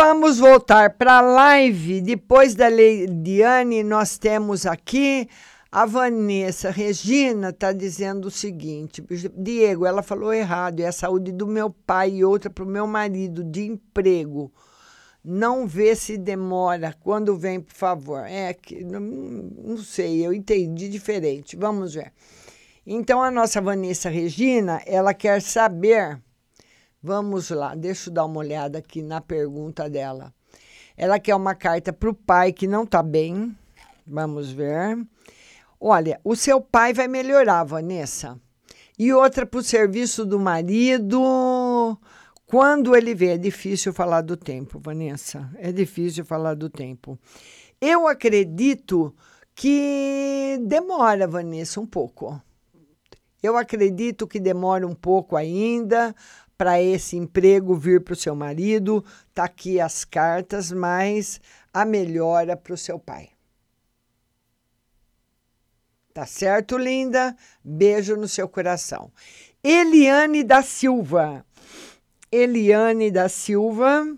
vamos voltar para a live. Depois da Leidiane, nós temos aqui a Vanessa Regina está dizendo o seguinte: Diego, ela falou errado, é a saúde do meu pai e outra para o meu marido de emprego. Não vê se demora. Quando vem, por favor. É que não, não sei, eu entendi diferente. Vamos ver. Então, a nossa Vanessa Regina, ela quer saber. Vamos lá, deixa eu dar uma olhada aqui na pergunta dela. Ela quer uma carta para o pai que não está bem. Vamos ver. Olha, o seu pai vai melhorar, Vanessa. E outra para o serviço do marido. Quando ele vê, é difícil falar do tempo, Vanessa. É difícil falar do tempo. Eu acredito que demora, Vanessa, um pouco. Eu acredito que demora um pouco ainda para esse emprego vir para o seu marido. Tá aqui as cartas, mas a melhora para o seu pai. Tá certo, linda? Beijo no seu coração. Eliane da Silva. Eliane da Silva.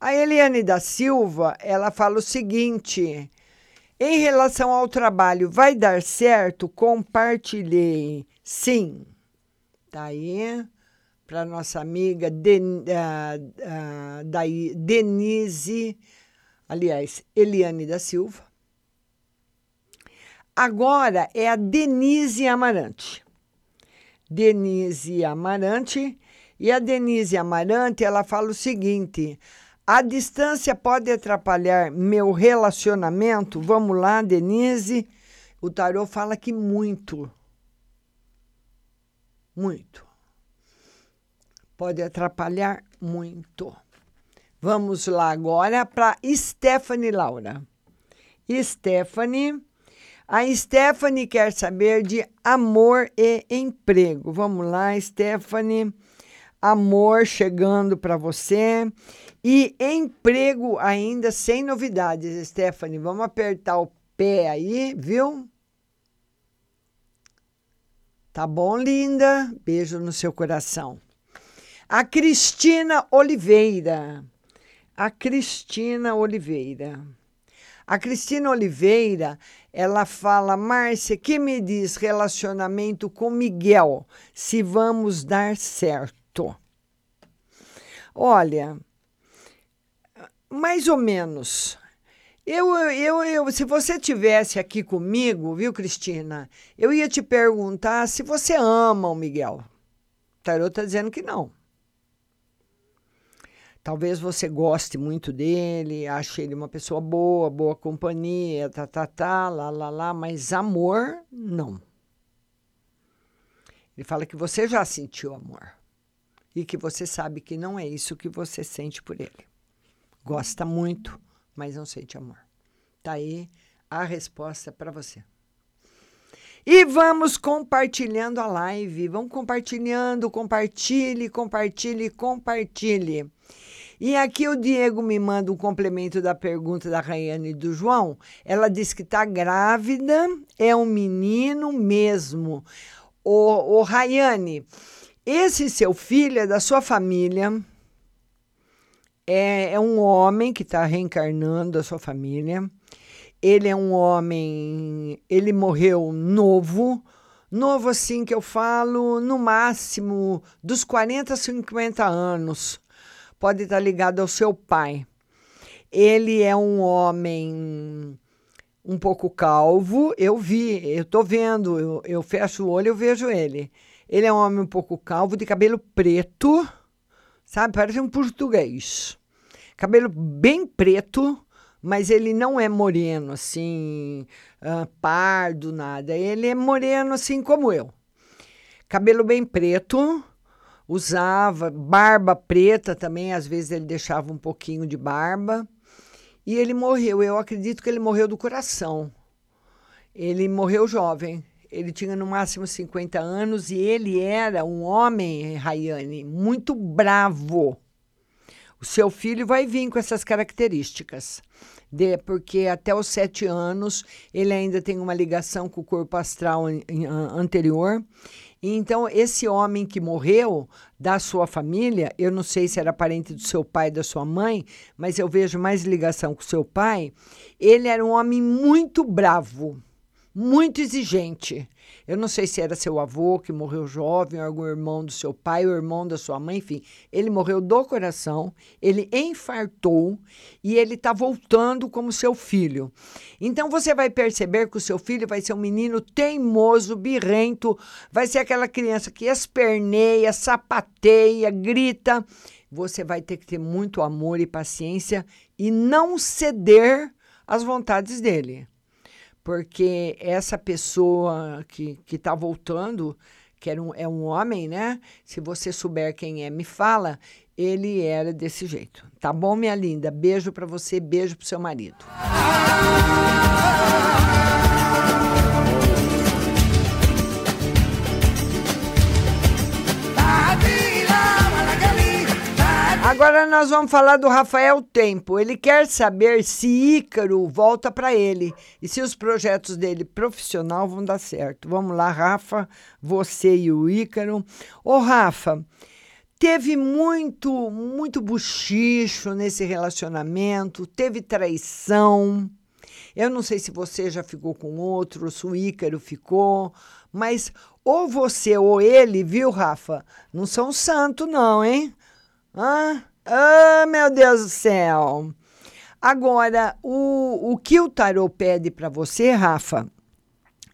A Eliane da Silva, ela fala o seguinte: em relação ao trabalho, vai dar certo? Compartilhei. Sim. Tá aí para nossa amiga Den, Denise, aliás, Eliane da Silva. Agora é a Denise Amarante. Denise Amarante. E a Denise Amarante, ela fala o seguinte: a distância pode atrapalhar meu relacionamento? Vamos lá, Denise. O tarô fala que muito. Muito. Pode atrapalhar muito. Vamos lá agora para Stephanie Laura. Stephanie a Stephanie quer saber de amor e emprego. Vamos lá, Stephanie. Amor chegando para você. E emprego ainda sem novidades, Stephanie. Vamos apertar o pé aí, viu? Tá bom, linda? Beijo no seu coração. A Cristina Oliveira. A Cristina Oliveira. A Cristina Oliveira, ela fala, Márcia, que me diz relacionamento com Miguel, se vamos dar certo? Olha, mais ou menos. Eu, eu, eu, se você tivesse aqui comigo, viu, Cristina? Eu ia te perguntar se você ama o Miguel. O tarot está dizendo que não. Talvez você goste muito dele, ache ele uma pessoa boa, boa companhia, tá, tá, tá, lá, lá, lá, mas amor, não. Ele fala que você já sentiu amor e que você sabe que não é isso que você sente por ele. Gosta muito, mas não sente amor. Tá aí a resposta para você. E vamos compartilhando a live. Vamos compartilhando, compartilhe, compartilhe, compartilhe. E aqui o Diego me manda um complemento da pergunta da Raiane e do João. Ela diz que está grávida, é um menino mesmo. O, Rayane, esse seu filho é da sua família, é, é um homem que está reencarnando da sua família. Ele é um homem, ele morreu novo, novo assim que eu falo, no máximo dos 40 a 50 anos pode estar ligado ao seu pai. Ele é um homem um pouco calvo, eu vi, eu tô vendo, eu, eu fecho o olho, eu vejo ele. Ele é um homem um pouco calvo, de cabelo preto, sabe? Parece um português. Cabelo bem preto, mas ele não é moreno, assim, ah, pardo, nada. Ele é moreno, assim como eu. Cabelo bem preto, usava barba preta também, às vezes ele deixava um pouquinho de barba. E ele morreu, eu acredito que ele morreu do coração. Ele morreu jovem. Ele tinha no máximo 50 anos e ele era um homem, Rayane, muito bravo. O seu filho vai vir com essas características. De, porque até os sete anos ele ainda tem uma ligação com o corpo astral an- an- anterior. Então, esse homem que morreu da sua família, eu não sei se era parente do seu pai da sua mãe, mas eu vejo mais ligação com seu pai. Ele era um homem muito bravo, muito exigente. Eu não sei se era seu avô que morreu jovem, algum irmão do seu pai, ou irmão da sua mãe, enfim. Ele morreu do coração, ele infartou e ele está voltando como seu filho. Então você vai perceber que o seu filho vai ser um menino teimoso, birrento, vai ser aquela criança que esperneia, sapateia, grita. Você vai ter que ter muito amor e paciência e não ceder às vontades dele porque essa pessoa que está voltando, que era um, é um homem, né? Se você souber quem é, me fala. Ele era desse jeito. Tá bom, minha linda? Beijo para você, beijo pro seu marido. Agora nós vamos falar do Rafael Tempo. Ele quer saber se Ícaro volta para ele e se os projetos dele profissional vão dar certo. Vamos lá, Rafa, você e o Ícaro. Ô, Rafa, teve muito, muito buchicho nesse relacionamento, teve traição. Eu não sei se você já ficou com outro, ou se o Ícaro ficou, mas ou você ou ele, viu, Rafa? Não são santo, não, hein? Ah, ah, meu Deus do céu. Agora, o, o que o tarô pede para você, Rafa,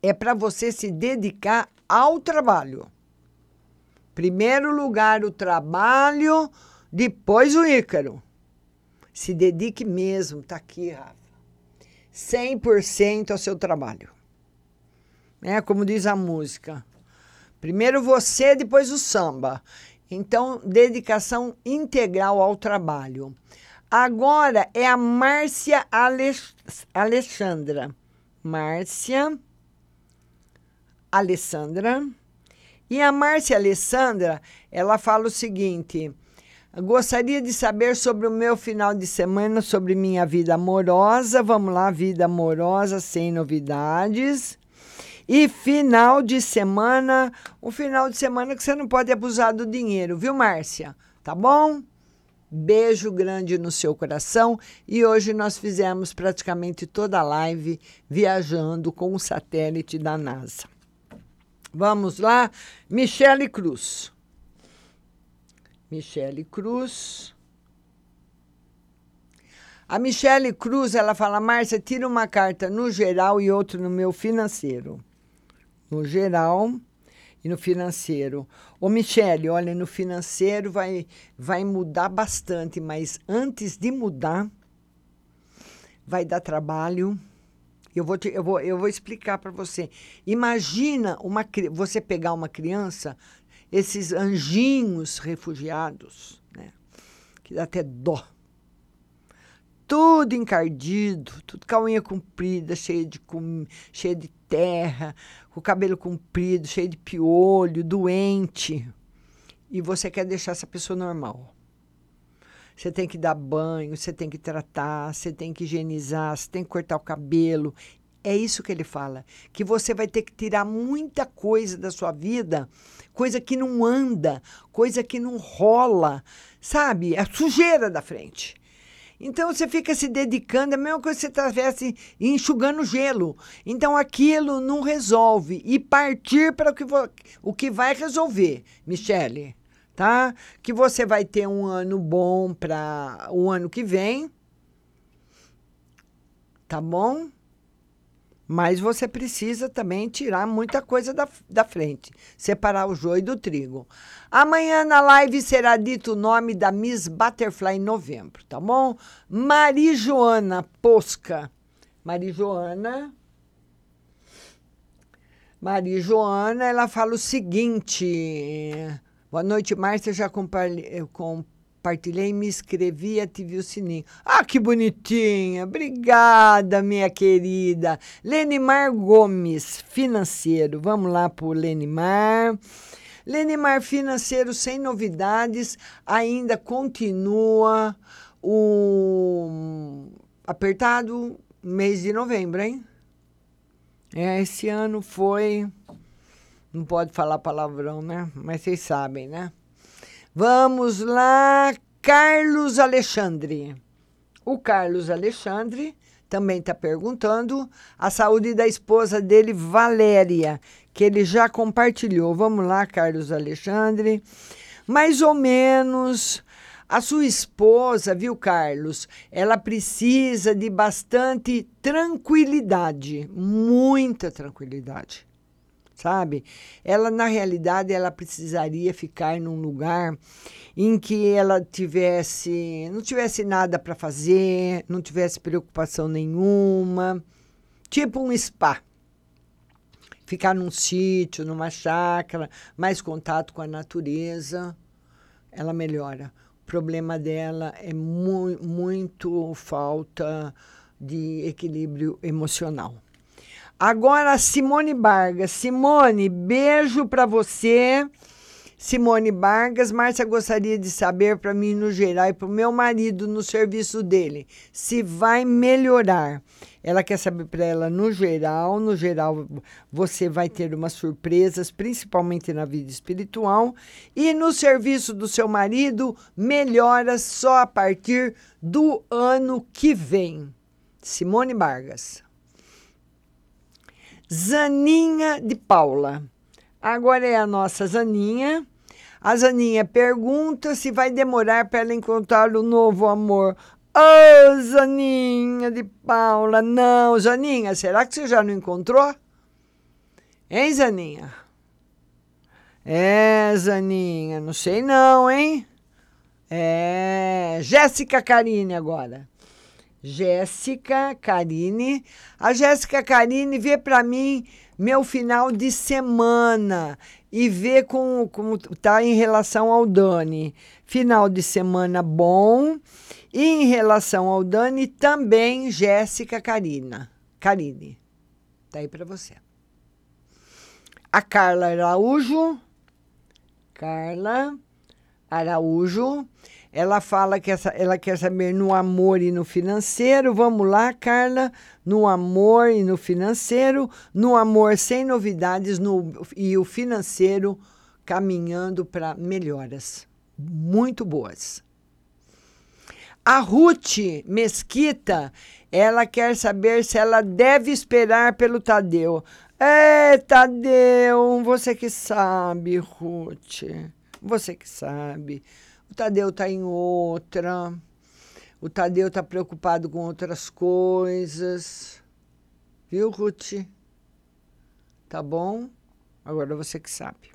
é para você se dedicar ao trabalho. Primeiro lugar, o trabalho, depois o Ícaro. Se dedique mesmo, tá aqui, Rafa. 100% ao seu trabalho. É como diz a música. Primeiro você, depois o samba. Então, dedicação integral ao trabalho. Agora é a Márcia Alex Alexandra. Márcia Alessandra. E a Márcia Alessandra, ela fala o seguinte: gostaria de saber sobre o meu final de semana, sobre minha vida amorosa. Vamos lá, vida amorosa sem novidades. E final de semana, o final de semana que você não pode abusar do dinheiro, viu, Márcia? Tá bom? Beijo grande no seu coração. E hoje nós fizemos praticamente toda a live viajando com o satélite da NASA. Vamos lá, Michele Cruz. Michele Cruz. A Michele Cruz, ela fala, Márcia, tira uma carta no geral e outra no meu financeiro no geral e no financeiro. Ô, Michele, olha, no financeiro vai, vai mudar bastante, mas antes de mudar, vai dar trabalho. Eu vou, te, eu vou, eu vou explicar para você. Imagina uma, você pegar uma criança, esses anjinhos refugiados, né? que dá até dó tudo encardido, tudo com a unha comprida, cheia de, com, cheia de terra, com o cabelo comprido, cheio de piolho, doente. E você quer deixar essa pessoa normal. Você tem que dar banho, você tem que tratar, você tem que higienizar, você tem que cortar o cabelo. É isso que ele fala, que você vai ter que tirar muita coisa da sua vida, coisa que não anda, coisa que não rola, sabe? É sujeira da frente. Então você fica se dedicando, é a mesma coisa que você estivesse enxugando gelo. Então aquilo não resolve. E partir para o que, o que vai resolver, Michele. Tá? Que você vai ter um ano bom para o ano que vem. Tá bom? Mas você precisa também tirar muita coisa da, da frente, separar o joio do trigo. Amanhã na live será dito o nome da Miss Butterfly em novembro, tá bom? Mari Joana Posca. Mari Joana. Mari Joana, ela fala o seguinte. Boa noite, Márcia. Já compartilhei, eu compartilhei, me inscrevi e ativei o sininho. Ah, que bonitinha! Obrigada, minha querida. Lenimar Gomes, financeiro. Vamos lá para o Lenimar. Lenimar Financeiro, sem novidades, ainda continua o apertado mês de novembro, hein? É, esse ano foi. Não pode falar palavrão, né? Mas vocês sabem, né? Vamos lá, Carlos Alexandre. O Carlos Alexandre também está perguntando a saúde da esposa dele, Valéria, que ele já compartilhou. Vamos lá, Carlos Alexandre. Mais ou menos. A sua esposa, viu, Carlos? Ela precisa de bastante tranquilidade, muita tranquilidade. Sabe? Ela na realidade ela precisaria ficar num lugar em que ela tivesse, não tivesse nada para fazer, não tivesse preocupação nenhuma, tipo um spa ficar num sítio, numa chácara, mais contato com a natureza, ela melhora. O problema dela é mu muito falta de equilíbrio emocional. Agora, Simone Vargas. Simone, beijo para você. Simone Vargas, Márcia gostaria de saber para mim no geral e para o meu marido no serviço dele se vai melhorar. Ela quer saber para ela no geral, no geral você vai ter umas surpresas, principalmente na vida espiritual, e no serviço do seu marido melhora só a partir do ano que vem. Simone Vargas. Zaninha de Paula. Agora é a nossa Zaninha. A Zaninha pergunta se vai demorar para ela encontrar o novo amor. Ô, oh, Zaninha de Paula, não. Zaninha, será que você já não encontrou? Hein, Zaninha? É, Zaninha, não sei não, hein? É, Jéssica Carine agora. Jéssica Carine. A Jéssica Carine vê para mim meu final de semana e vê com, como tá em relação ao Dani. Final de semana bom. E em relação ao Dani, também Jéssica Carina. Carine. Tá aí para você. A Carla Araújo. Carla Araújo. Ela fala que essa, ela quer saber no amor e no financeiro. Vamos lá, Carla. No amor e no financeiro. No amor sem novidades no, e o financeiro caminhando para melhoras muito boas. A Ruth Mesquita, ela quer saber se ela deve esperar pelo Tadeu. É, Tadeu, você que sabe, Ruth. Você que sabe. O Tadeu está em outra. O Tadeu está preocupado com outras coisas. Viu, Ruth? Tá bom? Agora você que sabe.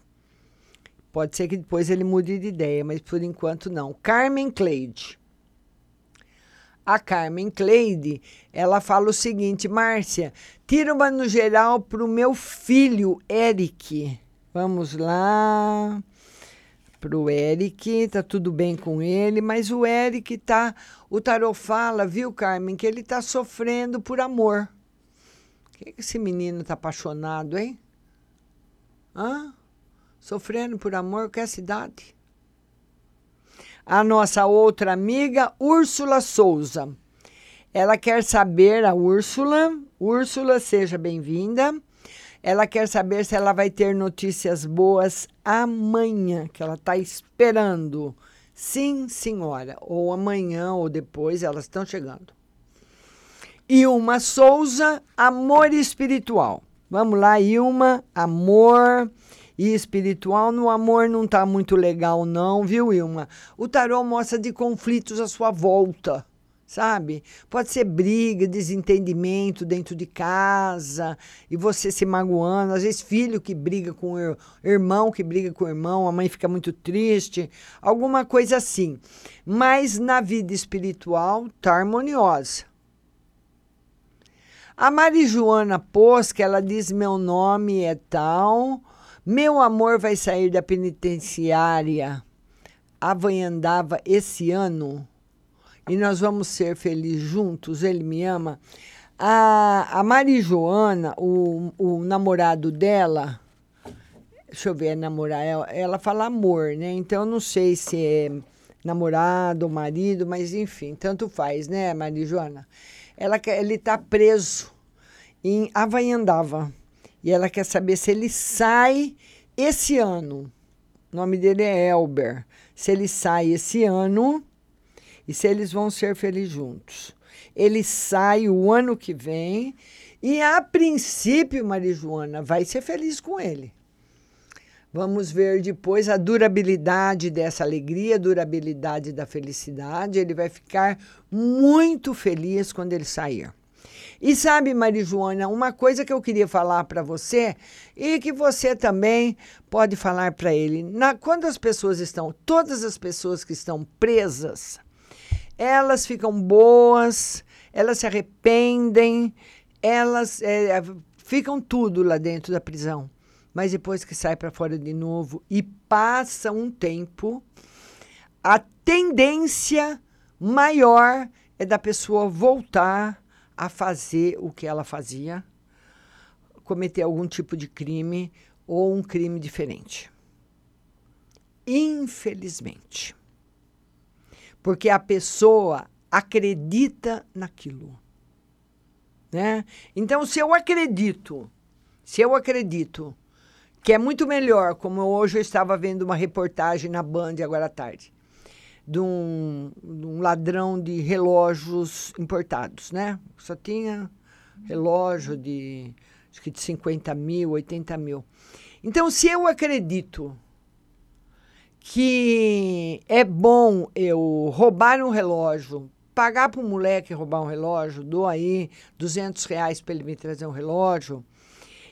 Pode ser que depois ele mude de ideia, mas por enquanto não. Carmen Cleide. A Carmen Cleide, ela fala o seguinte, Márcia, tira uma no geral para o meu filho, Eric. Vamos lá para o Eric, tá tudo bem com ele, mas o Eric tá. O Tarot fala, viu, Carmen, que ele tá sofrendo por amor. O que, que esse menino tá apaixonado, hein? Hã? Sofrendo por amor com essa idade? A nossa outra amiga, Úrsula Souza. Ela quer saber, a Úrsula, Úrsula, seja bem-vinda. Ela quer saber se ela vai ter notícias boas amanhã, que ela está esperando. Sim, senhora. Ou amanhã ou depois, elas estão chegando. Ilma Souza, amor espiritual. Vamos lá, Ilma, amor e espiritual. No amor não está muito legal, não, viu, Ilma? O tarô mostra de conflitos à sua volta. Sabe? Pode ser briga, desentendimento dentro de casa e você se magoando, às vezes filho que briga com o ir- irmão que briga com o irmão, a mãe fica muito triste, alguma coisa assim. Mas na vida espiritual tá harmoniosa. A Marijoana Posca, ela diz: Meu nome é tal, meu amor vai sair da penitenciária Havaiandava esse ano e nós vamos ser felizes juntos. Ele me ama. A, a Marijoana, o, o namorado dela, deixa eu ver, namorar, ela, ela fala amor, né? Então eu não sei se é namorado ou marido, mas enfim, tanto faz, né, Marijoana? Ela, quer- ele está preso em Havaiandava e ela quer saber se ele sai esse ano. O nome dele é Elber. Se ele sai esse ano e se eles vão ser felizes juntos. Ele sai o ano que vem e, a princípio, Marijoana vai ser feliz com ele. Vamos ver depois a durabilidade dessa alegria, a durabilidade da felicidade. Ele vai ficar muito feliz quando ele sair. E sabe, Marijoana, uma coisa que eu queria falar para você e que você também pode falar para ele. Na, quando as pessoas estão, todas as pessoas que estão presas, elas ficam boas, elas se arrependem, elas é, ficam tudo lá dentro da prisão. Mas depois que sai para fora de novo e passa um tempo, a tendência maior é da pessoa voltar a fazer o que ela fazia, cometer algum tipo de crime ou um crime diferente. Infelizmente. Porque a pessoa acredita naquilo. Né? Então, se eu acredito, se eu acredito que é muito melhor, como hoje eu estava vendo uma reportagem na Band agora à tarde, de um, de um ladrão de relógios importados, né? Só tinha relógio de, acho que de 50 mil, 80 mil. Então, se eu acredito que é bom eu roubar um relógio, pagar para um moleque roubar um relógio, dou aí 200 reais para ele me trazer um relógio,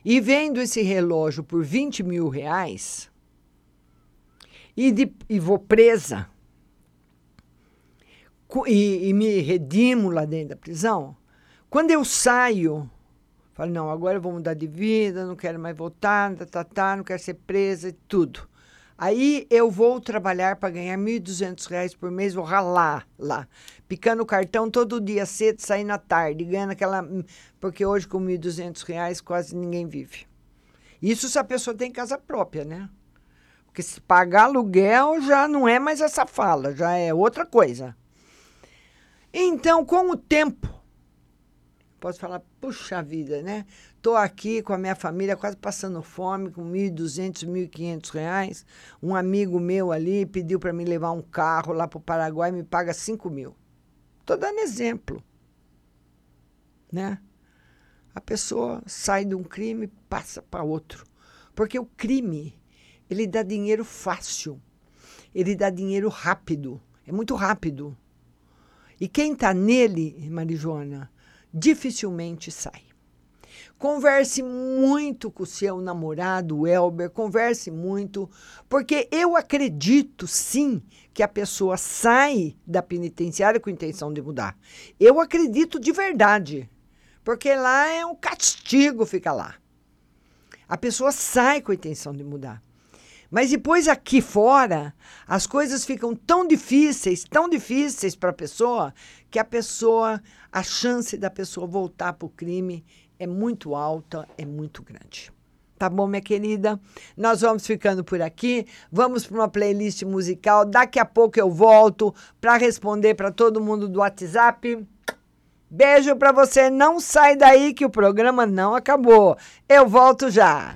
e vendo esse relógio por 20 mil reais, e, de, e vou presa, e, e me redimo lá dentro da prisão, quando eu saio, falo, não, agora eu vou mudar de vida, não quero mais voltar, tá, tá, tá, não quero ser presa e tudo. Aí eu vou trabalhar para ganhar 1.200 reais por mês, vou ralar lá, picando o cartão todo dia cedo, saindo à tarde, ganhando aquela. Porque hoje com 1.200 reais quase ninguém vive. Isso se a pessoa tem casa própria, né? Porque se pagar aluguel já não é mais essa fala, já é outra coisa. Então, com o tempo, posso falar, puxa vida, né? Estou aqui com a minha família quase passando fome, com 1.200, 1.500 reais. Um amigo meu ali pediu para me levar um carro lá para o Paraguai e me paga 5 mil. Estou dando exemplo. Né? A pessoa sai de um crime e passa para outro. Porque o crime, ele dá dinheiro fácil. Ele dá dinheiro rápido. É muito rápido. E quem está nele, Marijoana, dificilmente sai. Converse muito com o seu namorado, Elber, converse muito, porque eu acredito sim que a pessoa sai da penitenciária com intenção de mudar. Eu acredito de verdade, porque lá é um castigo ficar lá. A pessoa sai com a intenção de mudar. Mas depois aqui fora, as coisas ficam tão difíceis, tão difíceis para a pessoa, que a pessoa, a chance da pessoa voltar para o crime é muito alta, é muito grande. Tá bom, minha querida? Nós vamos ficando por aqui. Vamos para uma playlist musical. Daqui a pouco eu volto para responder para todo mundo do WhatsApp. Beijo para você. Não sai daí que o programa não acabou. Eu volto já.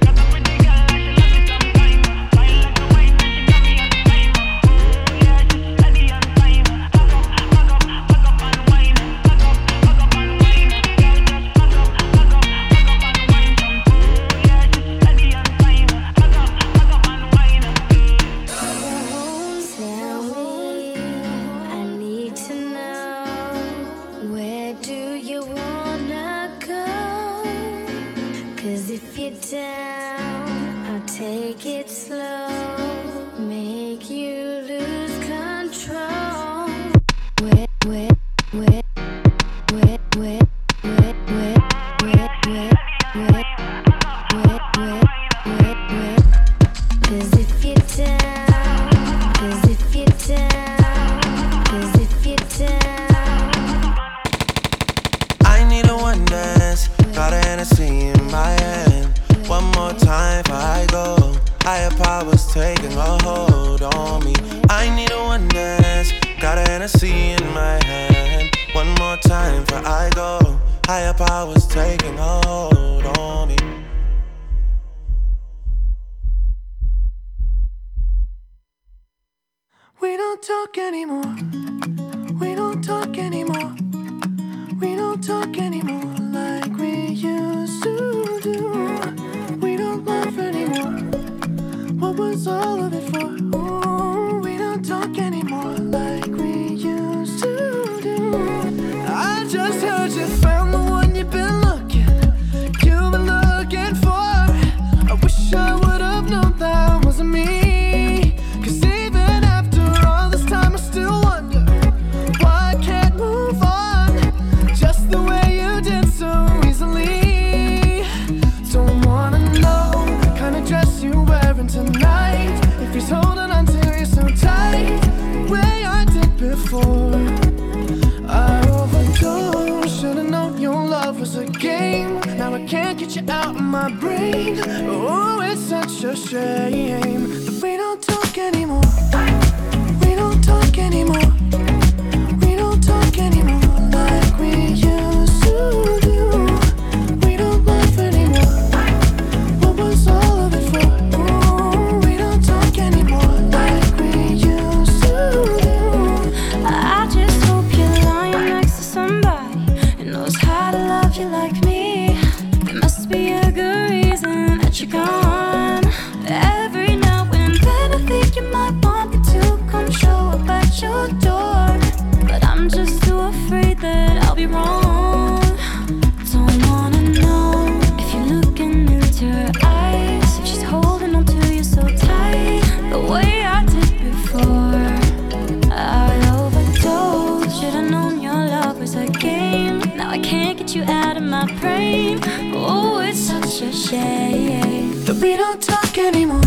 I go. Higher powers taking hold on me. We don't talk anymore. We don't talk anymore. We don't talk anymore like we used to do. We don't laugh anymore. What was all of it for? Ooh, we don't talk my brain. Oh, it's such a shame Anymore.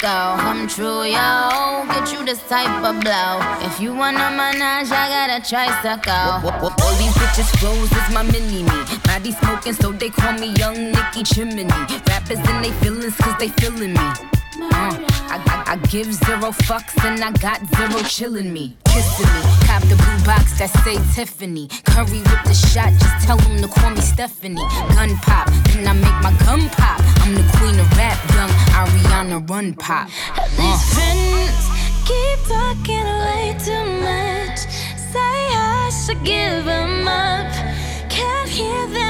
go. Come true, y'all. Get you this type of blow. If you want a menage, I gotta try suck out. All these bitches close is my mini me. Body smoking, so they call me Young Nicky Chimney. Rappers and they feelings, cause they feeling me. Uh, I, I, I, give zero fucks and I got zero chillin' me. Kissing me, cop the blue box that say Tiffany. Curry with the shot, just tell them to call me Stephanie. Gun pop, then I make my gun pop. I'm the queen of rap, young Ariana Run Pop. These friends keep talking way too much. Say I should give them up. Can't hear them.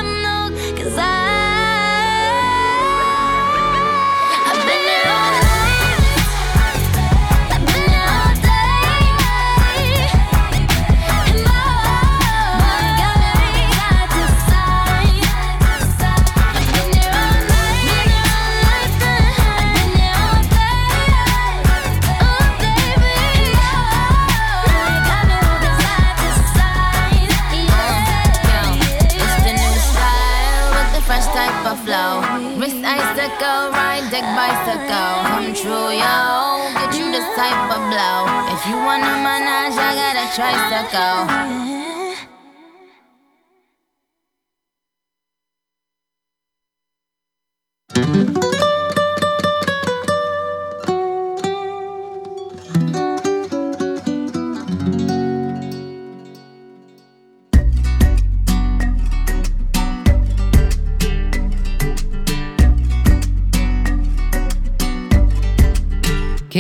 like bicycle. Come true, yo. Get you the type of blow. If you want a manage. I got a tricycle.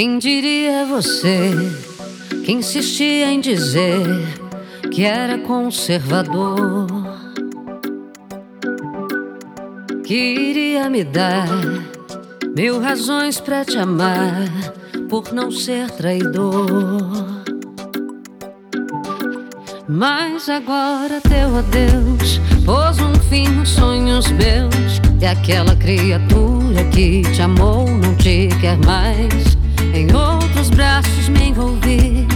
Quem diria você que insistia em dizer que era conservador? Que iria me dar mil razões pra te amar por não ser traidor. Mas agora teu adeus pôs um fim nos sonhos meus. E aquela criatura que te amou não te quer mais. Em outros braços me envolvi.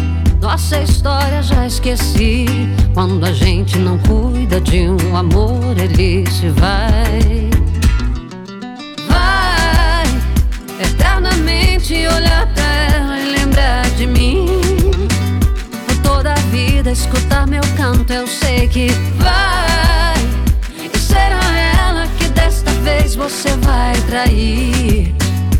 Nossa história já esqueci. Quando a gente não cuida de um amor, ele se vai. Vai eternamente olhar pra ela e lembrar de mim. Por toda a vida escutar meu canto, eu sei que vai. E será ela que desta vez você vai trair.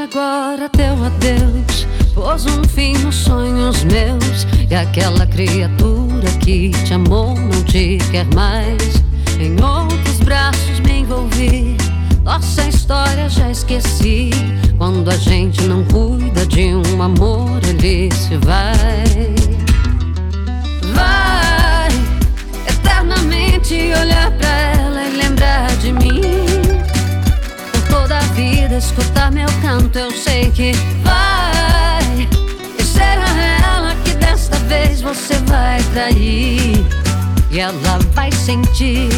Agora teu adeus pôs um fim nos sonhos meus. E aquela criatura que te amou não te quer mais. Em outros braços me envolvi. Nossa história já esqueci. Quando a gente não cuida de um amor, ele se vai. Vai eternamente olhar pra ela e lembrar de mim. Escutar meu canto, eu sei que vai. E será ela que desta vez você vai trair. E ela vai sentir,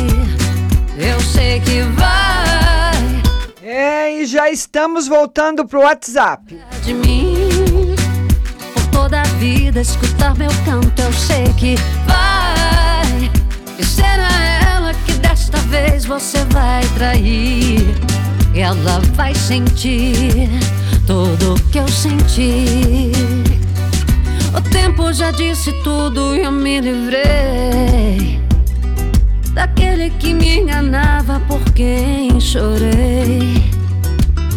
eu sei que vai. É, e já estamos voltando pro WhatsApp. De mim, por toda a vida escutar meu canto, eu sei que vai. E será ela que desta vez você vai trair. Ela vai sentir tudo que eu senti. O tempo já disse tudo e eu me livrei daquele que me enganava por quem chorei.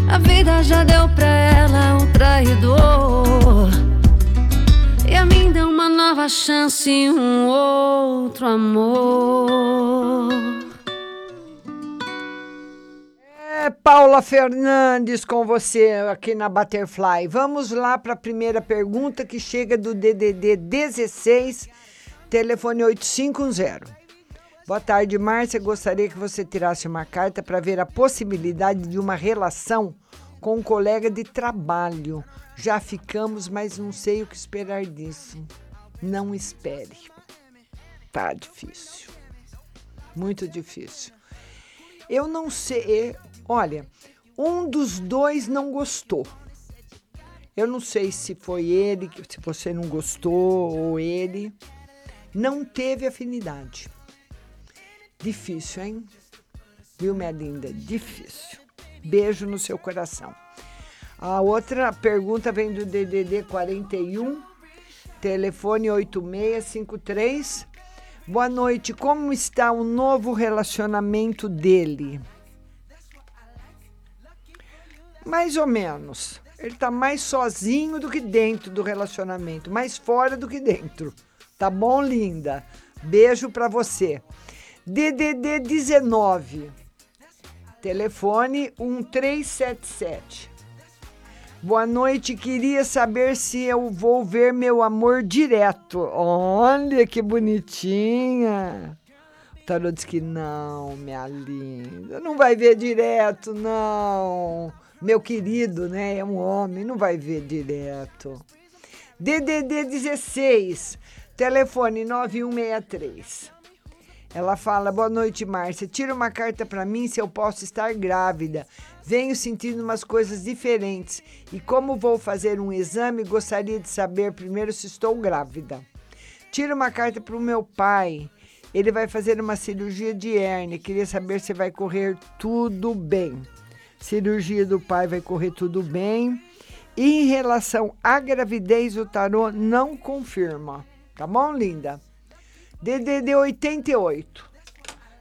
A vida já deu pra ela um traidor. E a mim deu uma nova chance um outro amor. É Paula Fernandes com você aqui na Butterfly. Vamos lá para a primeira pergunta que chega do DDD 16, telefone 8510. Boa tarde, Márcia. Gostaria que você tirasse uma carta para ver a possibilidade de uma relação com um colega de trabalho. Já ficamos, mas não sei o que esperar disso. Não espere. Tá difícil. Muito difícil. Eu não sei. Olha, um dos dois não gostou. Eu não sei se foi ele, se você não gostou ou ele. Não teve afinidade. Difícil, hein? Viu, minha linda? Difícil. Beijo no seu coração. A outra pergunta vem do DDD 41, telefone 8653. Boa noite. Como está o novo relacionamento dele? Mais ou menos. Ele tá mais sozinho do que dentro do relacionamento, mais fora do que dentro. Tá bom, linda? Beijo para você. DDD 19. Telefone 1377. Boa noite, queria saber se eu vou ver meu amor direto. Olha que bonitinha. O tarô diz que não, minha linda. Não vai ver direto, não. Meu querido, né? É um homem, não vai ver direto. DDD 16, telefone 9163. Ela fala: Boa noite, Márcia. Tira uma carta para mim se eu posso estar grávida. Venho sentindo umas coisas diferentes e, como vou fazer um exame, gostaria de saber primeiro se estou grávida. Tira uma carta para o meu pai. Ele vai fazer uma cirurgia de hérnia. Queria saber se vai correr tudo bem. Cirurgia do pai vai correr tudo bem. Em relação à gravidez, o tarô não confirma. Tá bom, linda? DDD 88.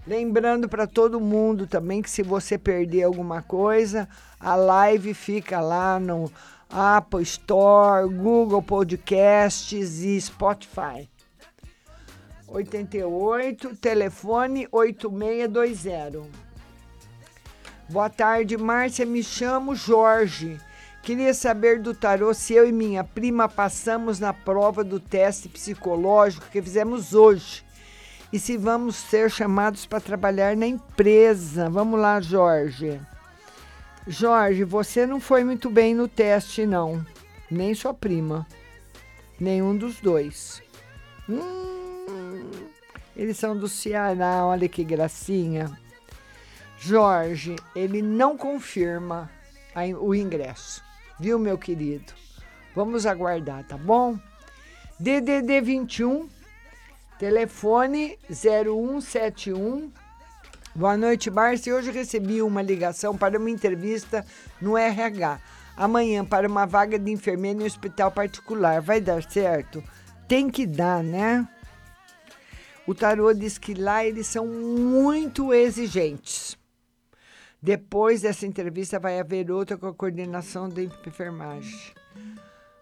Lembrando para todo mundo também que se você perder alguma coisa, a live fica lá no Apple Store, Google Podcasts e Spotify. 88, telefone 8620. Boa tarde, Márcia. Me chamo Jorge. Queria saber do tarô se eu e minha prima passamos na prova do teste psicológico que fizemos hoje. E se vamos ser chamados para trabalhar na empresa. Vamos lá, Jorge. Jorge, você não foi muito bem no teste, não. Nem sua prima. Nenhum dos dois. Hum, eles são do Ceará, olha que gracinha. Jorge, ele não confirma a- o ingresso, viu, meu querido? Vamos aguardar, tá bom? DDD 21, telefone 0171. Boa noite, Márcia. Hoje recebi uma ligação para uma entrevista no RH. Amanhã, para uma vaga de enfermeira em um hospital particular. Vai dar certo? Tem que dar, né? O tarô diz que lá eles são muito exigentes. Depois dessa entrevista vai haver outra com a coordenação da enfermagem.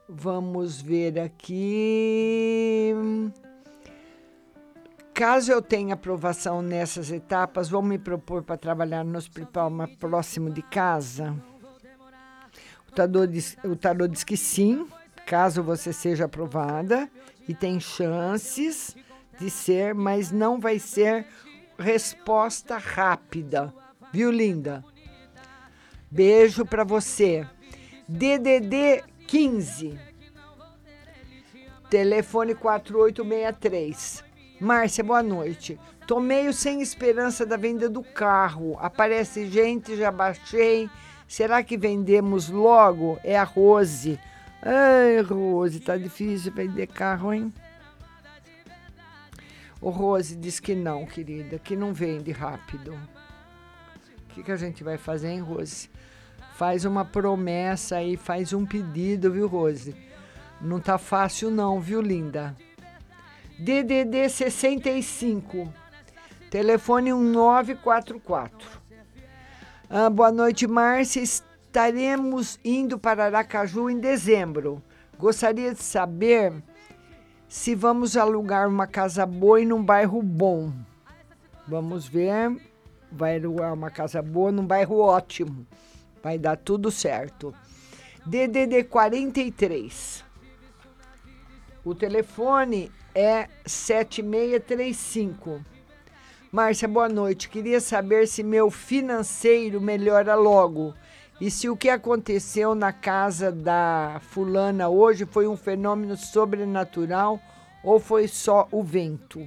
Vamos ver aqui. Caso eu tenha aprovação nessas etapas, vou me propor para trabalhar no hospital mais próximo de casa. O tarô, diz, o tarô diz que sim, caso você seja aprovada, e tem chances de ser, mas não vai ser resposta rápida. Viu, linda? Beijo para você. DDD 15. Telefone 4863. Márcia, boa noite. Tô meio sem esperança da venda do carro. Aparece gente, já baixei. Será que vendemos logo? É a Rose. Ai, Rose, tá difícil vender carro, hein? O Rose diz que não, querida, que não vende rápido. Que, que a gente vai fazer, hein, Rose? Faz uma promessa aí, faz um pedido, viu, Rose? Não tá fácil não, viu, linda? DDD 65. Telefone 1944. Ah, boa noite, Márcia. Estaremos indo para Aracaju em dezembro. Gostaria de saber se vamos alugar uma casa boa e num bairro bom. Vamos ver. Vai alugar uma casa boa num bairro ótimo. Vai dar tudo certo. DDD 43. O telefone é 7635. Márcia, boa noite. Queria saber se meu financeiro melhora logo. E se o que aconteceu na casa da fulana hoje foi um fenômeno sobrenatural ou foi só o vento?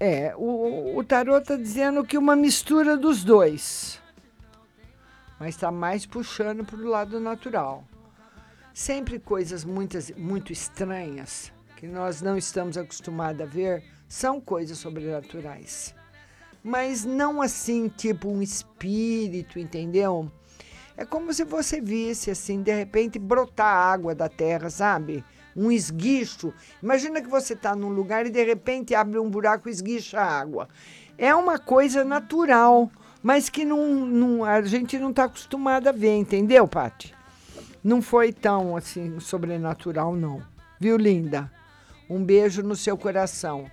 É, o, o tarô está dizendo que uma mistura dos dois. Mas está mais puxando para o lado natural. Sempre coisas muitas, muito estranhas que nós não estamos acostumados a ver são coisas sobrenaturais. Mas não assim, tipo um espírito, entendeu? É como se você visse, assim, de repente brotar água da terra, sabe? Um esguicho. Imagina que você está num lugar e de repente abre um buraco e esguicha a água. É uma coisa natural, mas que não, não, a gente não está acostumado a ver, entendeu, Pati? Não foi tão assim sobrenatural, não. Viu, linda? Um beijo no seu coração.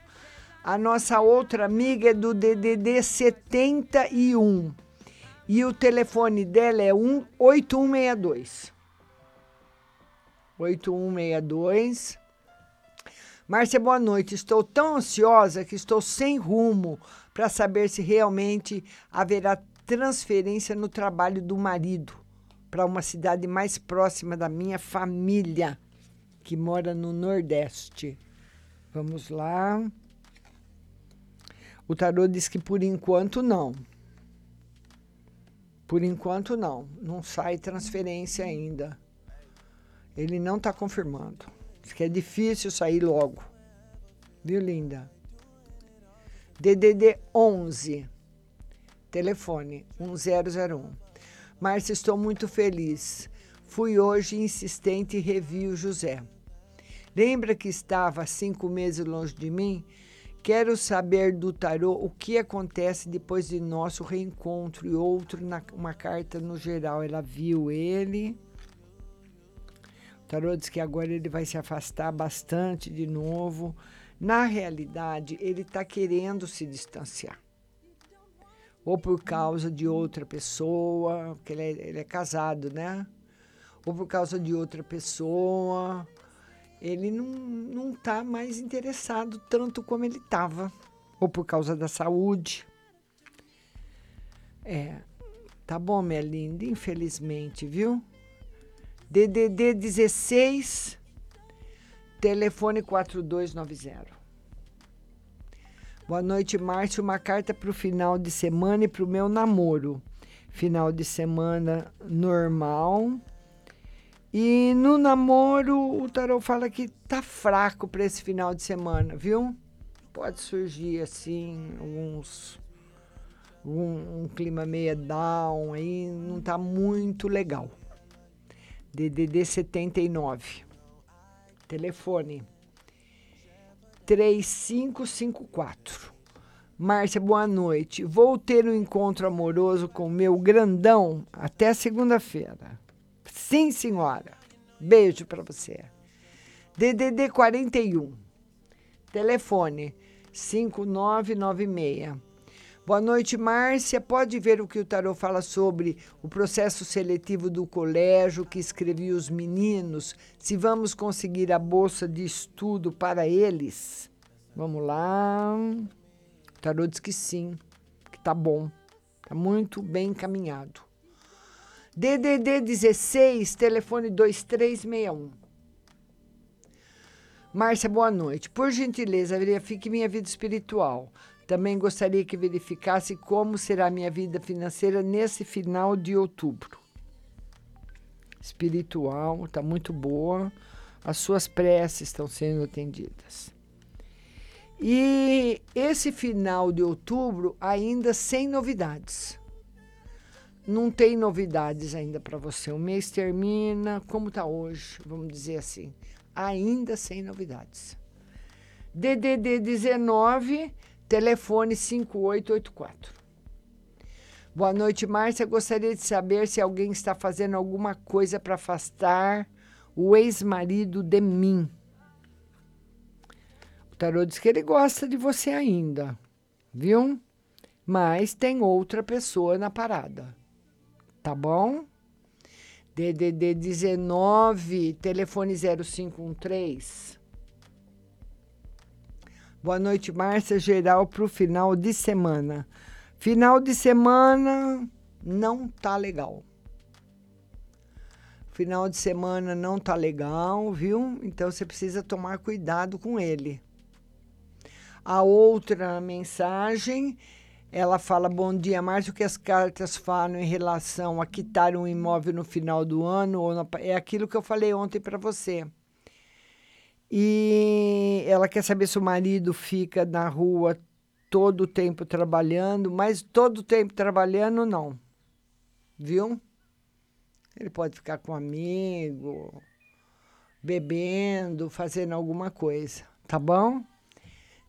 A nossa outra amiga é do DDD 71. E o telefone dela é 8162. 8162. Márcia, boa noite. Estou tão ansiosa que estou sem rumo para saber se realmente haverá transferência no trabalho do marido para uma cidade mais próxima da minha família, que mora no Nordeste. Vamos lá. O tarô diz que por enquanto não. Por enquanto não. Não sai transferência ainda. Ele não está confirmando. Diz que é difícil sair logo. Viu, linda? DDD 11. Telefone 1001. Márcia, estou muito feliz. Fui hoje insistente e revi o José. Lembra que estava cinco meses longe de mim? Quero saber do tarô o que acontece depois de nosso reencontro e outro na uma carta no geral. Ela viu ele. Tarô diz que agora ele vai se afastar bastante de novo. Na realidade, ele está querendo se distanciar. Ou por causa de outra pessoa, porque ele é, ele é casado, né? Ou por causa de outra pessoa ele não, não tá mais interessado tanto como ele estava, ou por causa da saúde. É, tá bom, minha linda, infelizmente, viu? DDD 16, telefone 4290. Boa noite, Márcio. Uma carta para o final de semana e para o meu namoro. Final de semana normal e no namoro, o tarot fala que tá fraco para esse final de semana, viu? Pode surgir assim alguns um, um clima meio down aí, não tá muito legal. DDD 79. Telefone 3554. Márcia, boa noite. Vou ter um encontro amoroso com meu grandão até segunda-feira. Sim, senhora. Beijo para você. DDD 41. Telefone 5996. Boa noite, Márcia. Pode ver o que o Tarô fala sobre o processo seletivo do colégio que escrevi os meninos, se vamos conseguir a bolsa de estudo para eles? Vamos lá. O Tarô diz que sim, que tá bom. Tá muito bem encaminhado. DDD 16, telefone 2361. Márcia, boa noite. Por gentileza, verifique minha vida espiritual. Também gostaria que verificasse como será minha vida financeira nesse final de outubro. Espiritual, está muito boa. As suas preces estão sendo atendidas. E esse final de outubro ainda sem novidades não tem novidades ainda para você. O mês termina, como está hoje, vamos dizer assim, ainda sem novidades. DDD 19, telefone 5884. Boa noite, Márcia. Gostaria de saber se alguém está fazendo alguma coisa para afastar o ex-marido de mim. O tarô diz que ele gosta de você ainda, viu? Mas tem outra pessoa na parada tá bom? DDD 19, telefone 0513. Boa noite, Márcia. Geral para o final de semana. Final de semana não tá legal. Final de semana não tá legal, viu? Então você precisa tomar cuidado com ele. A outra mensagem ela fala: Bom dia, Márcio. O que as cartas falam em relação a quitar um imóvel no final do ano? Ou na, é aquilo que eu falei ontem para você. E ela quer saber se o marido fica na rua todo o tempo trabalhando, mas todo o tempo trabalhando, não. Viu? Ele pode ficar com um amigo, bebendo, fazendo alguma coisa, tá bom?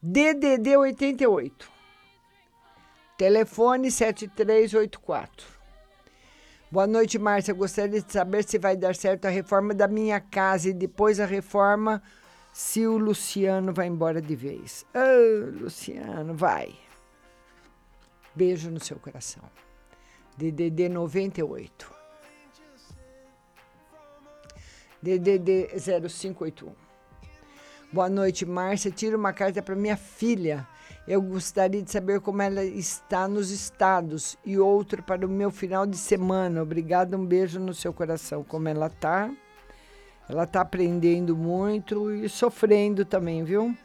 DDD 88. Telefone 7384. Boa noite, Márcia. Gostaria de saber se vai dar certo a reforma da minha casa e depois a reforma se o Luciano vai embora de vez. Oh, Luciano, vai. Beijo no seu coração. DDD 98. DDD 0581. Boa noite, Márcia. Tira uma carta para minha filha eu gostaria de saber como ela está nos estados e outra para o meu final de semana. Obrigada, um beijo no seu coração. Como ela está? Ela está aprendendo muito e sofrendo também, viu?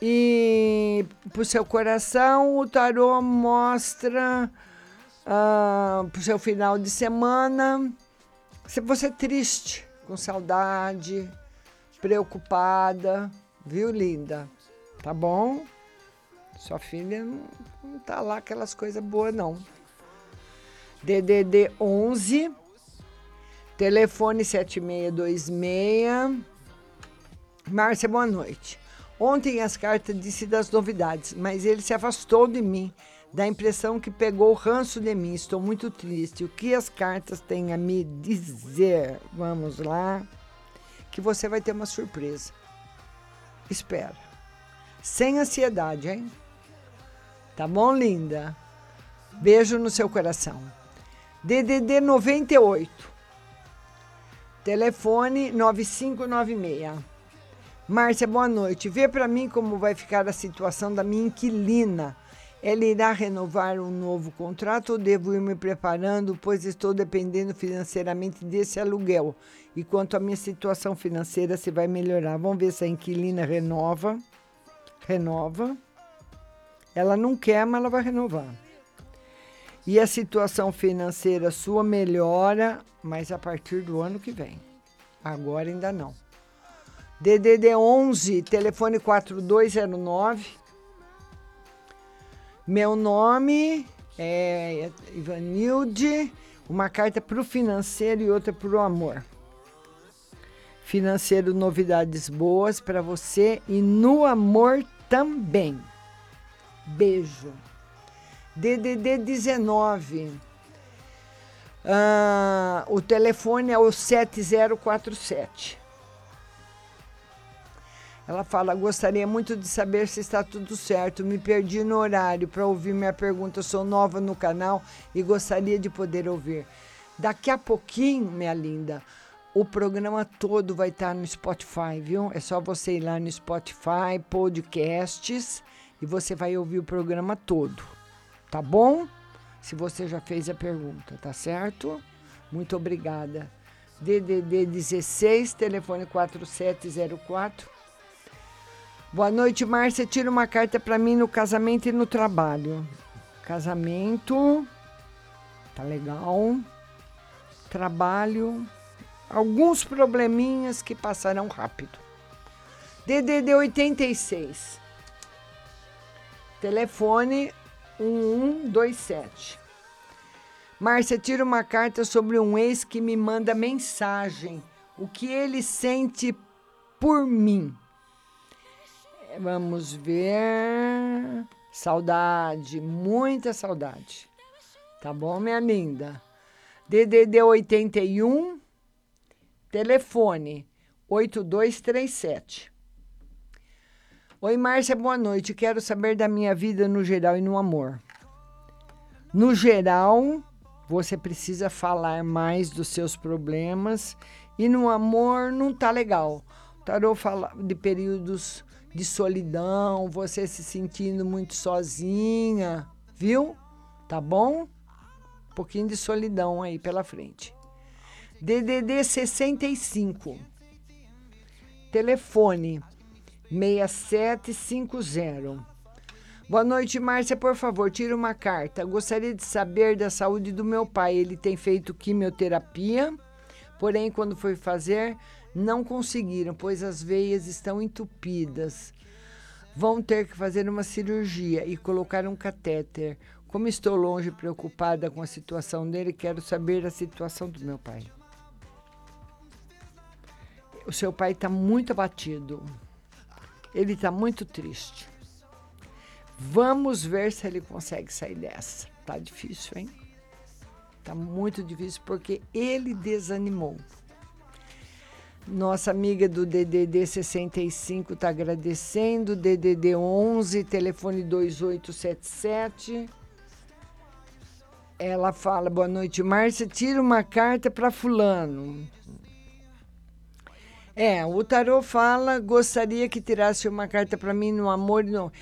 E para o seu coração, o tarô mostra uh, para o seu final de semana se você é triste, com saudade, preocupada, viu, linda? Tá bom? Sua filha não, não tá lá aquelas coisas boas, não. DDD 11, telefone 7626. Márcia, boa noite. Ontem as cartas disse das novidades, mas ele se afastou de mim. Dá a impressão que pegou o ranço de mim. Estou muito triste. O que as cartas têm a me dizer? Vamos lá. Que você vai ter uma surpresa. Espera. Sem ansiedade, hein? Tá bom, linda? Beijo no seu coração. DDD 98. Telefone 9596. Márcia, boa noite. Vê para mim como vai ficar a situação da minha inquilina. Ela irá renovar um novo contrato ou devo ir me preparando, pois estou dependendo financeiramente desse aluguel. E quanto à minha situação financeira, se vai melhorar. Vamos ver se a inquilina renova. Renova. Ela não quer, mas ela vai renovar. E a situação financeira sua melhora, mas a partir do ano que vem. Agora ainda não. DDD 11, telefone 4209. Meu nome é Ivanilde. Uma carta para o financeiro e outra para o amor. Financeiro, novidades boas para você e no amor também. Beijo. DDD 19. Ah, o telefone é o 7047. Ela fala: Gostaria muito de saber se está tudo certo. Me perdi no horário para ouvir minha pergunta. Sou nova no canal e gostaria de poder ouvir. Daqui a pouquinho, minha linda, o programa todo vai estar no Spotify, viu? É só você ir lá no Spotify, podcasts, e você vai ouvir o programa todo. Tá bom? Se você já fez a pergunta, tá certo? Muito obrigada. DDD 16, telefone 4704. Boa noite, Márcia. Tira uma carta para mim no casamento e no trabalho. Casamento. Tá legal. Trabalho. Alguns probleminhas que passarão rápido. DDD 86. Telefone 1127. Márcia, tira uma carta sobre um ex que me manda mensagem. O que ele sente por mim? Vamos ver. Saudade, muita saudade. Tá bom, minha linda? DDD 81, telefone 8237. Oi, Márcia, boa noite. Quero saber da minha vida no geral e no amor. No geral, você precisa falar mais dos seus problemas e no amor não tá legal. O tarô fala de períodos de solidão, você se sentindo muito sozinha, viu? Tá bom? Um pouquinho de solidão aí pela frente. DDD 65. Telefone 6750. Boa noite, Márcia. Por favor, tira uma carta. Gostaria de saber da saúde do meu pai. Ele tem feito quimioterapia, porém, quando foi fazer, não conseguiram, pois as veias estão entupidas. Vão ter que fazer uma cirurgia e colocar um catéter. Como estou longe preocupada com a situação dele, quero saber a situação do meu pai. O seu pai está muito abatido. Ele está muito triste. Vamos ver se ele consegue sair dessa. Tá difícil, hein? Tá muito difícil porque ele desanimou. Nossa amiga do DDD 65 está agradecendo. DDD 11, telefone 2877. Ela fala: Boa noite, Márcia. Tira uma carta para Fulano. É, o tarô fala: Gostaria que tirasse uma carta para mim no amor e no.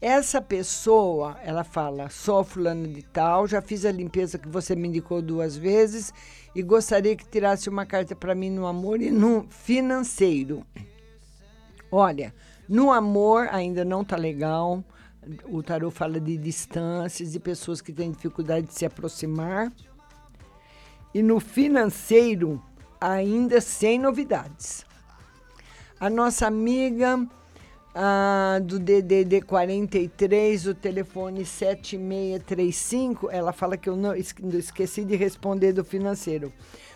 Essa pessoa, ela fala: Sou fulano de tal, já fiz a limpeza que você me indicou duas vezes e gostaria que tirasse uma carta para mim no amor e no financeiro. Olha, no amor ainda não tá legal. O tarô fala de distâncias, de pessoas que têm dificuldade de se aproximar. E no financeiro, ainda sem novidades. A nossa amiga ah, do DDD 43, o telefone 7635. Ela fala que eu não es- esqueci de responder do financeiro.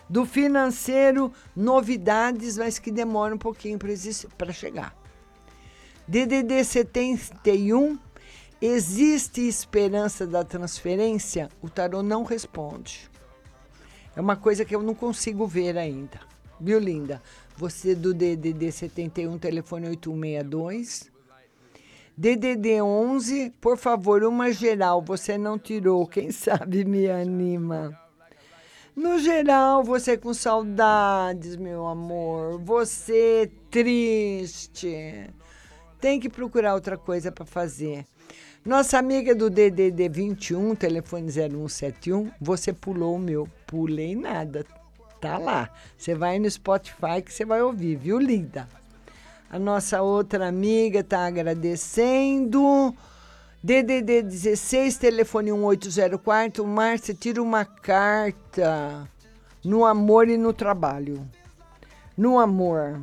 Do financeiro, novidades, mas que demora um pouquinho para chegar. DDD 71, existe esperança da transferência? O tarô não responde. É uma coisa que eu não consigo ver ainda. Viu, linda? Você do DDD 71, telefone 8162. DDD 11, por favor, uma geral, você não tirou, quem [laughs] sabe me anima. No geral, você com saudades, meu amor. Você triste. Tem que procurar outra coisa para fazer. Nossa amiga do DDD 21, telefone 0171, você pulou o meu. Pulei nada. Tá lá. Você vai no Spotify que você vai ouvir, viu, linda? A nossa outra amiga está agradecendo. DDD 16, telefone 1804. Márcia, tira uma carta no amor e no trabalho. No amor,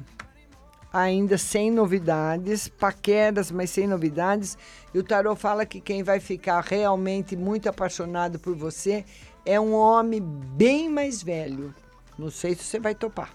ainda sem novidades, paqueras, mas sem novidades. E o tarô fala que quem vai ficar realmente muito apaixonado por você é um homem bem mais velho. Não sei se você vai topar.